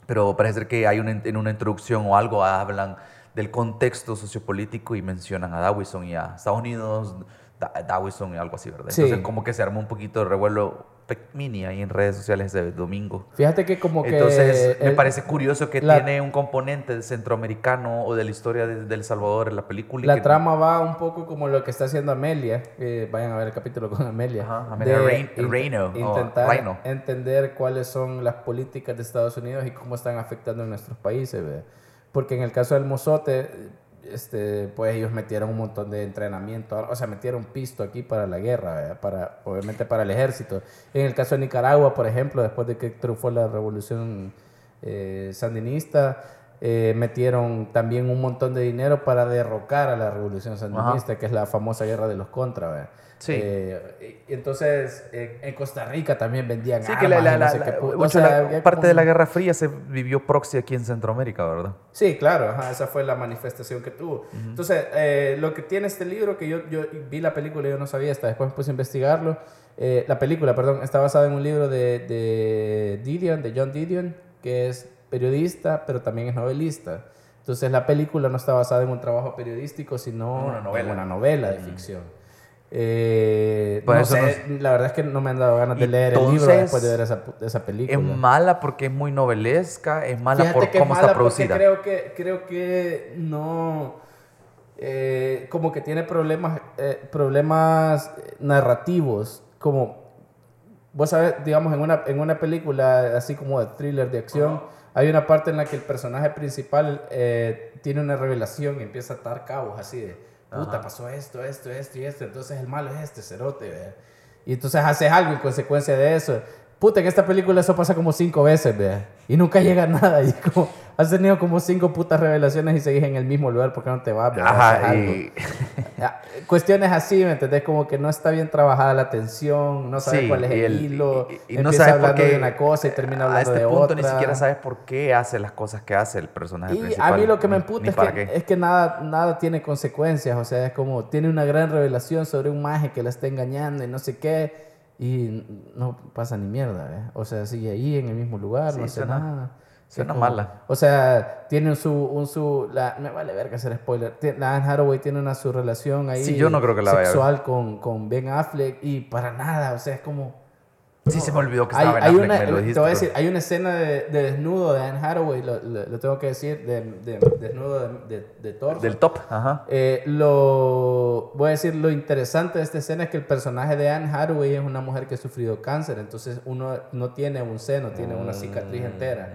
Pero parece ser que hay una, en una introducción o algo hablan del contexto sociopolítico y mencionan a Dawison y a Estados Unidos, Da- Dawison y algo así, ¿verdad? Sí. Entonces como que se armó un poquito de revuelo mini ahí en redes sociales ese domingo. Fíjate que como que... Entonces, me el- parece curioso que la- tiene un componente centroamericano o de la historia de, de El Salvador en la película. La trama va un poco como lo que está haciendo Amelia. que vayan a ver el capítulo con Amelia. Ajá, Amelia de Rein- in- Reino, Intentar Reino. entender cuáles son las políticas de Estados Unidos y cómo están afectando a nuestros países. ¿ve? Porque en el caso del Mozote, este, pues ellos metieron un montón de entrenamiento. O sea, metieron pisto aquí para la guerra, para, obviamente para el ejército. En el caso de Nicaragua, por ejemplo, después de que triunfó la revolución eh, sandinista, eh, metieron también un montón de dinero para derrocar a la revolución sandinista, que es la famosa guerra de los contra. ¿verdad? Sí. Eh, y entonces, en Costa Rica también vendían Sí, armas que la, la- y no la- sé la- qué pu- o mucho sea, la- había parte como de la Guerra Fría se vivió proxy aquí en Centroamérica, ¿verdad? Sí, claro, ajá, esa fue la manifestación que tuvo. Entonces, eh, lo que tiene este libro, que yo, yo vi la película y yo no sabía, hasta después me puse a investigarlo. eh, la película, perdón, está basada en un libro de, de Didion, de John Didion, que es periodista, pero también es novelista. Entonces, la película no está basada en un trabajo periodístico, sino Una novela. en una novela de ficción. Eh, no la verdad es que no me han dado ganas de leer el libro después de ver esa, película. Es mala porque es muy novelesca, es mala Fíjate por que es cómo mala está porque producida. Creo que, creo que no. eh, como que tiene problemas, eh, problemas narrativos. Como. Vos sabés, digamos, en una, en una película así como de thriller de acción, hay una parte en la que el personaje principal tiene una revelación y empieza a atar cabos así de. Puta, pasó esto, esto, esto y esto. Entonces el malo es este cerote, ¿verdad? Y entonces haces algo en consecuencia de eso. Puta, en esta película eso pasa como cinco veces, vea. Y nunca llega a nada. Y como, has tenido como cinco putas revelaciones y seguís en el mismo lugar porque no te vas, Ajá, y... Cuestiones así, ¿me entendés? Como que no está bien trabajada la tensión, no sabes Sí, cuál es el, el- hilo, y- y- y no sabes por hablando qué de una cosa y termina hablando este de punto otra. ni siquiera sabes por qué hace las cosas que hace el personaje Y principal. a mí lo que me emputa es que, es que nada, nada tiene consecuencias. O sea, es como tiene una gran revelación sobre un maje que la está engañando y no sé qué. Y no pasa ni mierda, ¿eh? O sea, sigue ahí en el mismo lugar, Sí, no hace nada. Suena como- mala. O sea, tiene un su, un su, la, me vale verga hacer spoiler. La Anne Hathaway tiene una su relación ahí Sí, yo no creo que la sexual con, con Ben Affleck y para nada, o sea, es como... Sí, se me olvidó que Hay, estaba en hay Affleck, una, me lo te dijiste. voy a decir, hay una escena de, de desnudo de Anne Hathaway, lo, lo- lo tengo que decir, de, de- desnudo de, de, torso. Del top, ajá. Eh, lo, voy a decir, lo interesante de esta escena es que el personaje de Anne Hathaway es una mujer que ha sufrido cáncer, entonces uno no tiene un seno, tiene una cicatriz Mm, entera.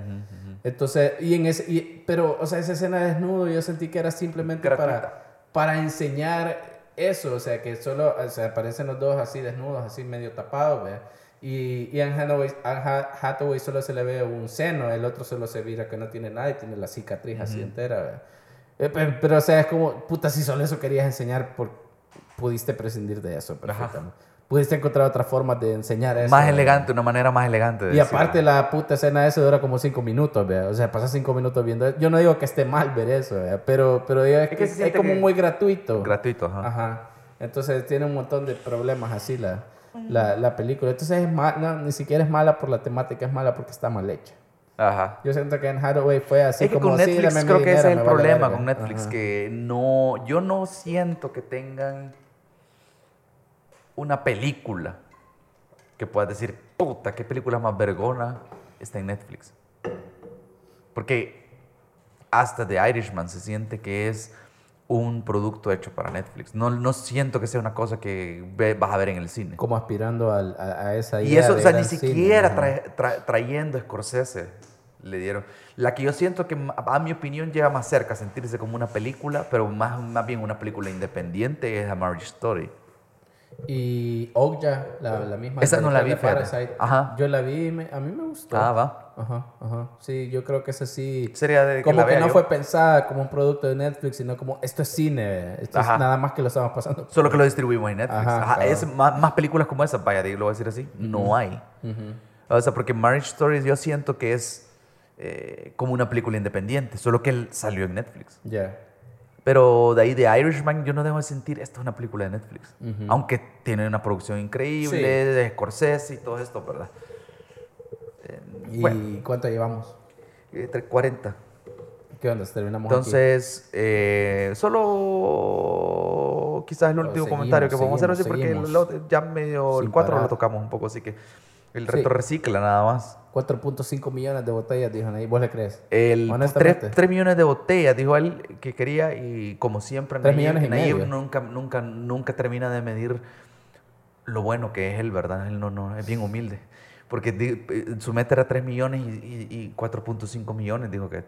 Entonces, y en ese, y- pero, o sea, esa escena de desnudo yo sentí que era simplemente Gratuita. para, para enseñar eso, o sea, que solo, o sea, aparecen los dos así desnudos, así medio tapados, ¿ve? Y, y Anne Hathaway, Anne Ha- Hathaway solo se le ve un seno, el otro solo se mira que no tiene nada y tiene la cicatriz así entera. Eh, pe- Pero, o sea, es como, puta, si solo eso querías enseñar, por, pudiste prescindir de eso perfectamente. Pudiste encontrar otras formas de enseñar eso. Más ¿ve? elegante, una manera más elegante de Y decirlo. aparte la puta escena esa dura como cinco minutos, ¿vea? O sea, pasas cinco minutos viendo eso. Yo no digo que esté mal ver eso, ¿vea? Pero, pero digo, es, que que se es como que- muy gratuito. Gratuito, ajá. Ajá. Entonces tiene un montón de problemas así la, la, la película. Entonces es ma- no, ni siquiera es mala por la temática, es mala porque está mal hecha. Ajá. Yo siento que en Hathaway fue así es que como con "Sí, Netflix mi creo que ese es dinero, el vale problema verga". con Netflix, Ajá. que no, yo no siento que tengan una película que puedas decir, puta, qué película más vergona está en Netflix. Porque hasta The Irishman se siente que es un producto hecho para Netflix. No, no siento que sea una cosa que ve- vas a ver en el cine. Como aspirando al- a, a esa idea Y eso, o sea, ni siquiera tra- trayendo Scorsese le dieron. La que yo siento que, a mi opinión, llega más cerca a sentirse como una película, pero más, más bien una película independiente, es A Marriage Story. Y Okja, la, la misma. Esa no la vi. Parasite. Ajá. Yo la vi y me- a mí me gustó. Ah, va. Ajá, ajá. Sí, yo creo que esa sí. Sería de que Como la que vea no yo. fue pensada como un producto de Netflix, sino como esto es cine, esto Ajá. es nada más que lo estamos pasando. Solo que lo distribuimos en Netflix. Ajá, es más, más películas como esa, vaya, lo voy a decir así, no hay. O sea, porque Marriage Story yo siento que es eh, como una película independiente, solo que él salió en Netflix. Ya. Pero de ahí de Irishman yo no debo de sentir, esta es una película de Netflix. Aunque tiene una producción increíble, Sí. de Scorsese y todo esto, ¿verdad? Eh, ¿Y Bueno, cuánto llevamos? entre 40. ¿Qué onda? Terminamos? Entonces, eh, solo quizás el último comentario que podemos hacer así, porque el ya medio el Sin 4 lo tocamos un poco, así que el Sí. reto recicla nada más. 4.5 millones de botellas, dijo Nayib. ¿Vos le crees? El Honestamente. 3, millones de botellas, dijo él que quería y como siempre Tres Nayib- millones y Nayib medio. nunca, nunca, nunca termina de medir lo bueno que es él, ¿verdad? Él no, no, es bien humilde. Porque eh, su meta era 3 millones y, y- y 4.5 millones, dijo que.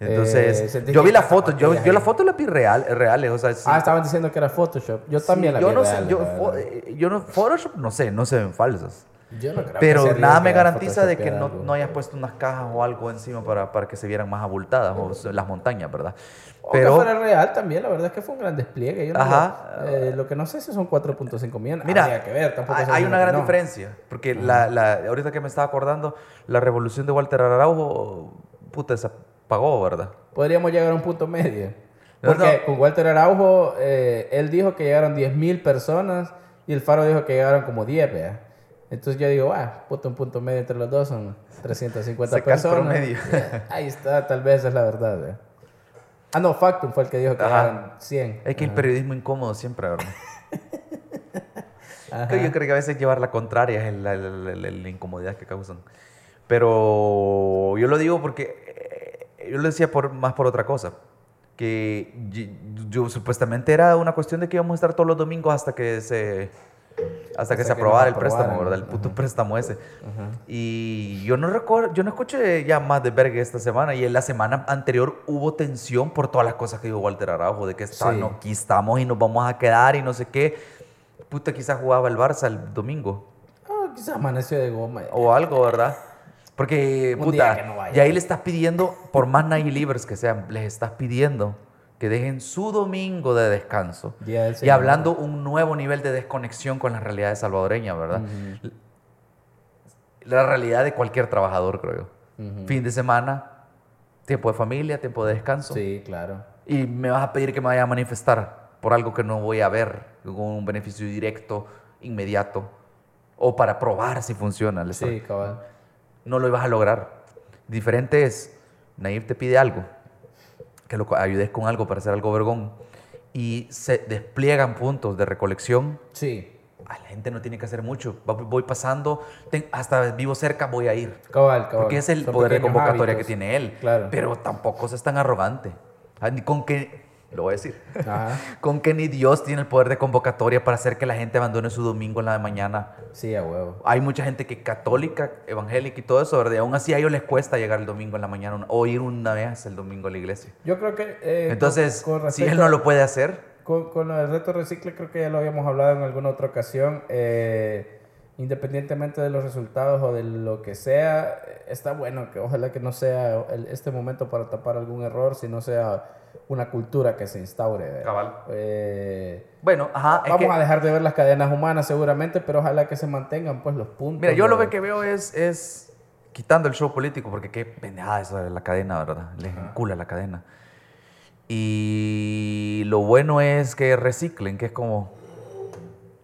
Entonces, Eh, yo vi la foto, yo, yo la ahí. foto la vi real, reales, o sea, sí. Ah, estaban diciendo que era Photoshop. Yo también Sí, la yo vi no sé, real, yo, la fo- verdad. eh, yo no, Photoshop no sé, no se ven falsas. Yo no creo que Pero nada me garantiza de que no, no hayas puesto unas cajas o algo encima para, para que se vieran más abultadas, o las montañas, ¿verdad? O que Pero, fuera real también, la verdad es que fue un gran despliegue. Yo Ajá. Lo, eh, lo que no sé si son 4.5 millones. mira, Habría que ver, tampoco hay, una gran diferencia, porque la, la- ahorita que me estaba acordando, la revolución de Walter Araujo, puta, se apagó, ¿verdad? Podríamos llegar a un punto medio. Porque no. con Walter Araujo, eh, él dijo que llegaron 10.000 personas y el Faro dijo que llegaron como 10, vea. Entonces yo digo, ah, puta, un punto medio entre los dos son 350 Saca el personas. promedio. Eh, Ahí está, tal vez es la verdad. Ah, no, Factum fue el que dijo que Ajá. llegaron 100. Es que el periodismo incómodo siempre, ¿verdad? Yo creo que a veces llevar la contraria es la, la- la- la- la incomodidad que causan. Pero yo lo digo porque eh, yo lo decía por, más por otra cosa. Que yo, supuestamente era una cuestión de que íbamos a estar todos los domingos hasta que se hasta que se que aprobara el préstamo. ¿verdad? El puto Ajá. préstamo ese. Ajá. Y yo no recuerdo, yo no escuché ya más de verga esta semana. Y en la semana anterior hubo tensión por todas las cosas que dijo Walter Araujo, de que está, Sí. no, aquí estamos y nos vamos a quedar y no sé qué. Puta, quizás jugaba el Barça el domingo Ah, quizás amaneció de goma. o algo, ¿verdad? Porque, Un puta, no y ahí le estás pidiendo, por más Nike libres que sean, les estás pidiendo que dejen su domingo de descanso. Del Y hablando un nuevo nivel de desconexión con las realidades salvadoreñas, ¿verdad? La realidad de cualquier trabajador, creo yo. Fin de semana, tiempo de familia, tiempo de descanso. Sí, claro. Y me vas a pedir que me vaya a manifestar por algo que no voy a ver, con un beneficio directo, inmediato, o para probar si funciona. Sí, cabal. no lo ibas a lograr. Diferente es, Naib te pide algo, que lo ayudes con algo para hacer algo vergón, y se despliegan puntos de recolección. Sí, A la gente no tiene que hacer mucho. Voy pasando, hasta vivo cerca, voy a ir. cabal, cabal. Porque es el Son poder de convocatoria hábitos. que tiene él. Claro. Pero tampoco es tan arrogante. Con que, lo voy a decir, Ajá. con que ni Dios tiene el poder de convocatoria para hacer que la gente abandone su domingo en la mañana Sí, a huevo. hay mucha gente que católica, evangélica y todo eso, ¿verdad? Aún así a ellos les cuesta llegar el domingo en la mañana o ir una vez el domingo a la iglesia. Yo creo que... eh, Entonces, con- con si él no lo puede hacer, Con, con el reto recicle creo que ya lo habíamos hablado en alguna otra ocasión. eh, independientemente de los resultados o de lo que sea, eh, está bueno que ojalá que no sea el- este momento para tapar algún error, sino sea una cultura que se instaure. Cabal. Eh, bueno, ajá, es vamos que, a dejar de ver las cadenas humanas seguramente, pero ojalá que se mantengan pues los puntos. mira, yo lo de- que veo es, es quitando el show político, porque qué pendejada eso de la cadena, ¿verdad? Les encula la cadena. Y lo bueno es que reciclen, que es como,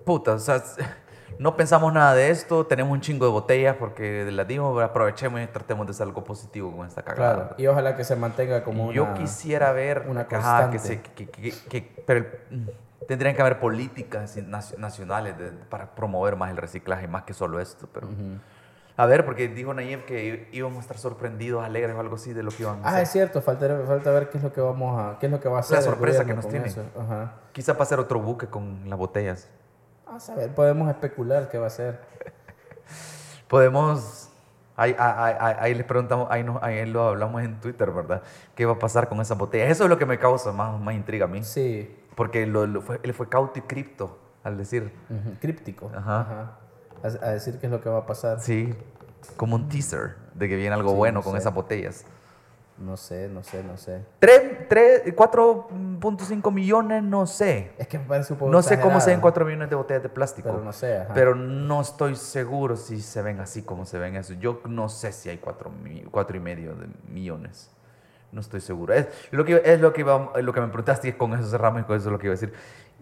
puta, o sea, no pensamos nada de esto, tenemos un chingo de botellas porque las dimos, aprovechemos y tratemos de hacer algo positivo con esta cagada. Claro, y ojalá que se mantenga como Yo una... quisiera ver una ajá, que se- que- que- que- pero mm, tendrían que haber políticas naci- nacionales de- para promover más el reciclaje, más que solo esto. Pero Ujú. a ver, porque dijo Nayib que íbamos a estar sorprendidos, alegres o algo así de lo que iban a Ah, hacer. es cierto, falta, falta ver qué es lo que vamos a, qué es lo que va a hacer. La sorpresa que nos tiene. Quizá hacer otro buque con las botellas. A saber, podemos especular qué va a ser. Podemos. Ahí, ahí- ahí- ahí les preguntamos, ahí, nos- ahí lo hablamos en Twitter, ¿verdad? ¿Qué va a pasar con esas botellas? Eso es lo que me causa más, más intriga a mí. Sí, Porque lo- lo fue- él fue cauto y cripto al decir. ujú, críptico. Ajá. A, a decir qué es lo que va a pasar. Sí, como un teaser de que viene algo Sí, bueno no con sé. esas botellas. No sé, no sé, no sé. Tres- tres- 4.5 millones, no sé. Es que me parece un poco No sé cómo se ven exagerado, 4 millones de botellas de plástico. Pero no sé, ajá. Pero no estoy seguro si se ven así como se ven eso. Yo no sé si hay 4 cuatro y medio de millones. No estoy seguro. Es lo que, es lo que, iba- lo que me preguntaste y con eso cerramos y con eso es lo que iba a decir.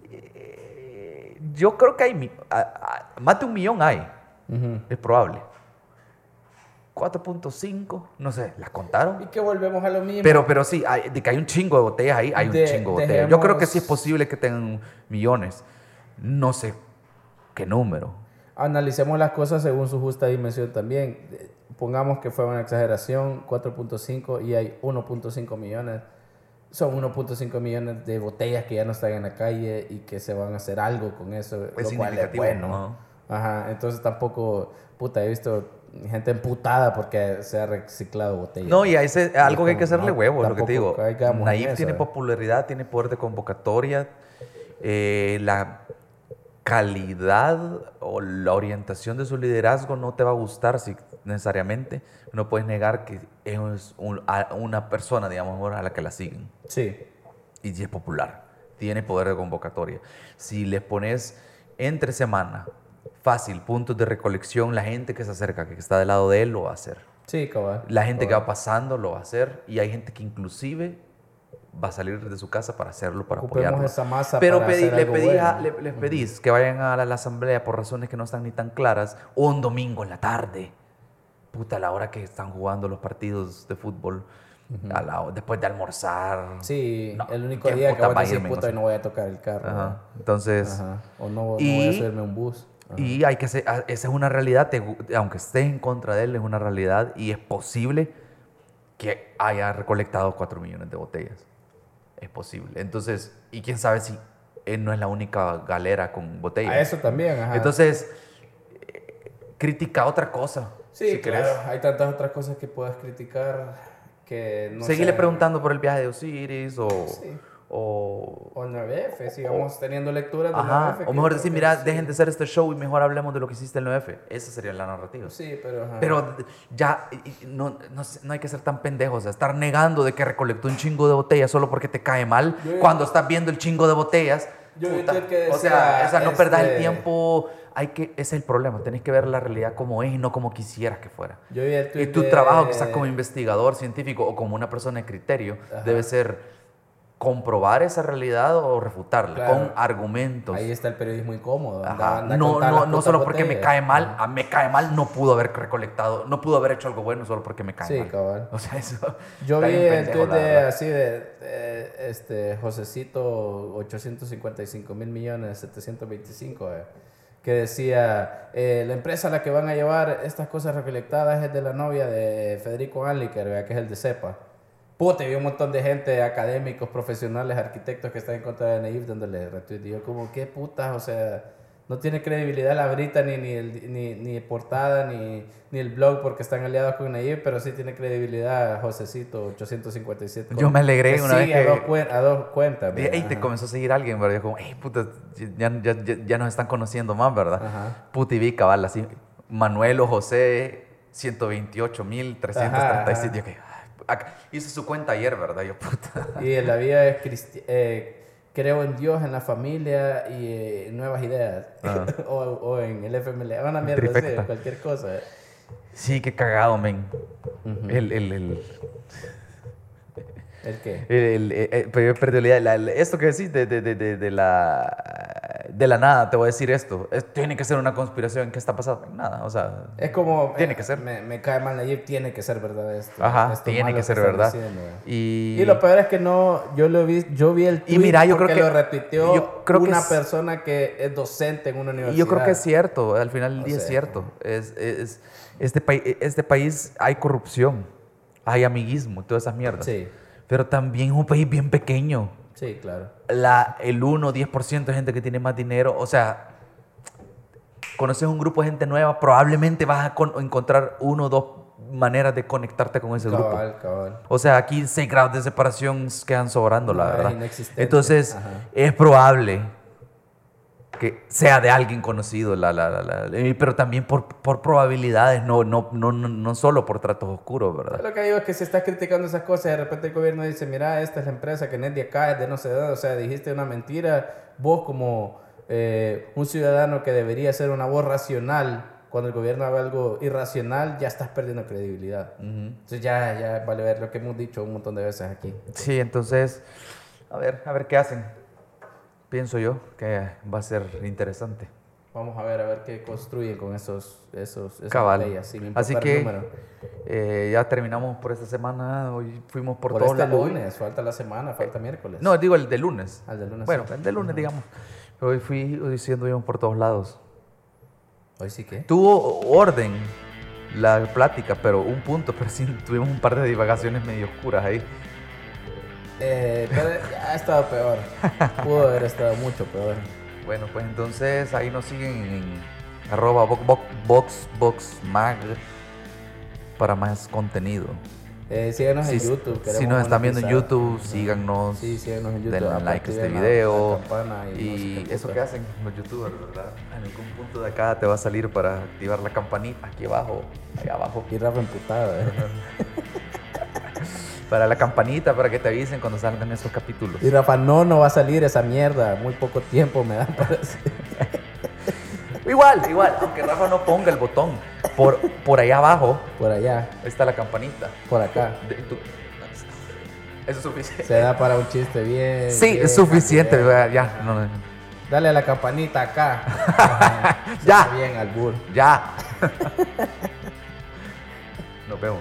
Eh, Yo creo que hay... más de un millón hay. Ujú. Es probable. 4.5, no sé, ¿las contaron? Y que volvemos a lo mismo. Pero, pero sí, hay- de que hay un chingo de botellas ahí, hay De- un chingo de botellas. Yo creo que sí es posible que tengan millones. No sé qué número. Analicemos las cosas según su justa dimensión también. Pongamos que fue una exageración, 4.5 y hay 1.5 millones. Son 1.5 millones de botellas que ya no están en la calle y que se van a hacer algo con eso, Es lo cual es bueno. ¿no? Ajá, entonces tampoco, puta, he visto gente emputada porque se ha reciclado botellas. No, y a ese, algo que hay que hacerle no, huevo, lo que te digo. Naif eso, tiene eh. popularidad, tiene poder de convocatoria. eh, la calidad o la orientación de su liderazgo no te va a gustar si, necesariamente. No puedes negar que es un- una persona, digamos, a la que la siguen. Sí, y si es popular, tiene poder de convocatoria. Si les pones entre semana, fácil, puntos de recolección, la gente que se acerca, que está del lado de él, lo va a hacer. sí, cabal. La gente que va pasando lo va a hacer y hay gente que inclusive va a salir de su casa para hacerlo, para Ocupemos apoyarlo. esa masa Pero para pedí- hacer le algo pedí a- le- les pedís que vayan a la, la asamblea por razones que no están ni tan claras, un domingo en la tarde. Puta, a la hora que están jugando los partidos de fútbol, a la- después de almorzar. Sí, No, el único ¿qué día que voy a decir, puta, sé? no voy a tocar el carro. Ajá. Entonces, Ajá. O no, no voy Y- a subirme a un bus. Y hay que ser, a- esa es una realidad, te aunque estés en contra de él, es una realidad y es posible que haya recolectado 4 millones de botellas. Es posible. Entonces, y quién sabe si él no es la única galera con botellas. A eso también, ajá. Entonces, critica otra cosa. sí, si claro. querés. Hay tantas otras cosas que puedas criticar que no Seguirle preguntando por el viaje de Osiris o, Sí. O, O 9F, sigamos teniendo lecturas de Ajá, 9F. o mejor decir, mira, sí. dejen de hacer este show y mejor hablemos de lo que hiciste el 9F. Esa sería la narrativa. Sí, pero... ajá. Pero ya no, no, no hay que ser tan pendejos, o sea, estar negando de que recolectó un chingo de botellas solo porque te cae mal Yo- cuando estás viendo el chingo de botellas. Yo puta, tweet que o sea, decía, o sea, no perdas el este- tiempo. Hay que, ese es el problema, tenés que ver la realidad como es y no como quisieras que fuera. Yo Y tu de- trabajo, quizás como investigador científico o como una persona de criterio, debe ser comprobar esa realidad o refutarla Claro. con argumentos. Ahí está el periodismo incómodo. anda- anda No, no, no solo porque me cae mal, a me cae mal, no pudo haber recolectado, no pudo haber hecho algo bueno solo porque me cae Sí, mal. cabal. O sea, eso. Yo vi el tweet de así de eh, este Josecito 855 mil millones 725 eh, que decía eh, la empresa a la que van a llevar estas cosas recolectadas es de la novia de Federico Anliker, que es el de CEPA. Puta, vi un montón de gente, académicos, profesionales, arquitectos que están en contra de Naif dándole retweet. Y yo como, qué putas, o sea, no tiene credibilidad la brita, ni, ni, el, ni, ni portada, ni, ni el blog porque están aliados con Naif, pero sí tiene credibilidad Josecito 857. Yo me alegré una vez a que- dos, a dos cuentas. Y te comenzó a seguir alguien, ¿verdad? Yo como, hey, puta, ya, ya, ya, ya nos están conociendo más, ¿verdad? Ajá. Puta, y vi cabal así, Manuel o José, 128 mil 337. Yo que, ay, acá- hice su cuenta ayer, ¿verdad? Yo, puta. Y en la vida es cristi- eh, creo en Dios, en la familia y eh, nuevas ideas. Ajá. o, o en el FML. Una mierda, sí, cualquier cosa. Sí, qué cagado, men. Ujú. El, el, el, ¿El qué? el- el- eh, la idea. La- la- esto que decís de, de, de, de, de la, de la nada, te voy a decir esto. Es- tiene que ser una conspiración. ¿Qué está pasando? Nada, o sea... Es como. Tiene eh, que ser. Me, me cae mal Nayib, tiene que ser verdad esto. Ajá, esto tiene que ser verdad. diciendo, eh. Y, Y lo peor es que no, yo lo vi, yo vi el tweet Y mira, yo creo que- lo retuiteó yo creo que una es- persona que es docente en una Y universidad. yo creo que es cierto, al final del O día es cierto. Es, es- este, país este país hay corrupción, hay amiguismo, todas esas mierdas. Sí, Pero también es un país bien pequeño. Sí, claro. La, el 1 o 10% de gente que tiene más dinero, o sea, conoces un grupo de gente nueva, probablemente vas a con- encontrar uno o dos maneras de conectarte con ese grupo. Cabal, cabal. O sea, aquí 6 grados de separación quedan sobrando, la No, verdad. Entonces, Ajá. es probable que sea de alguien conocido, la, la, la, pero también por, por probabilidades, no, no, no, no, solo por tratos oscuros, ¿verdad? Lo que digo es que se está criticando esas cosas y de repente el gobierno dice, mira, esta es la empresa que no es de acá, es de no sé dónde, o sea, dijiste una mentira, vos como eh, un ciudadano que debería ser una voz racional, cuando el gobierno haga algo irracional, ya estás perdiendo credibilidad. Entonces ya, ya vale ver lo que hemos dicho un montón de veces aquí. Sí, entonces, a ver, a ver qué hacen. Pienso yo que va a ser interesante. Vamos a ver, a ver qué construyen con esos, esos, esas Cabal. leyes, sin Así que eh, ya terminamos por esta semana. Hoy fuimos por, Por, todos este lados. lunes, falta la semana, falta miércoles. No, digo el de lunes. Al de lunes. Bueno, sí. el de lunes, digamos. Pero hoy fui sí anduvimos por todos lados. Hoy sí que. Tuvo orden la plática, pero un punto, pero sí tuvimos un par de divagaciones medio oscuras ahí. Eh, pero ya ha estado peor. Pudo haber estado mucho peor. Bueno, pues entonces ahí nos siguen en arroba box, box, mag para más contenido. Eh, síganos en YouTube. si nos están viendo en. YouTube, síganos, Sí, síganos en YouTube. denle like a este video. y eso que hacen los youtubers, ¿verdad? En algún punto de acá te va a salir para activar la campanita, aquí abajo, ahí abajo. Y Rafa emputado, eh. Para la campanita, para que te avisen cuando salgan esos capítulos. Y Rafa, no, no va a salir esa mierda. Muy poco tiempo me da para hacer. Igual, igual, aunque Rafa no ponga el botón, por, por ahí abajo Por allá, está la campanita. por acá. De- tú- Eso es suficiente. Se da para un chiste bien. Sí, bien, es suficiente, ya, no, no, Dale a la campanita acá. Ya. Bien, albur. ya. Nos vemos.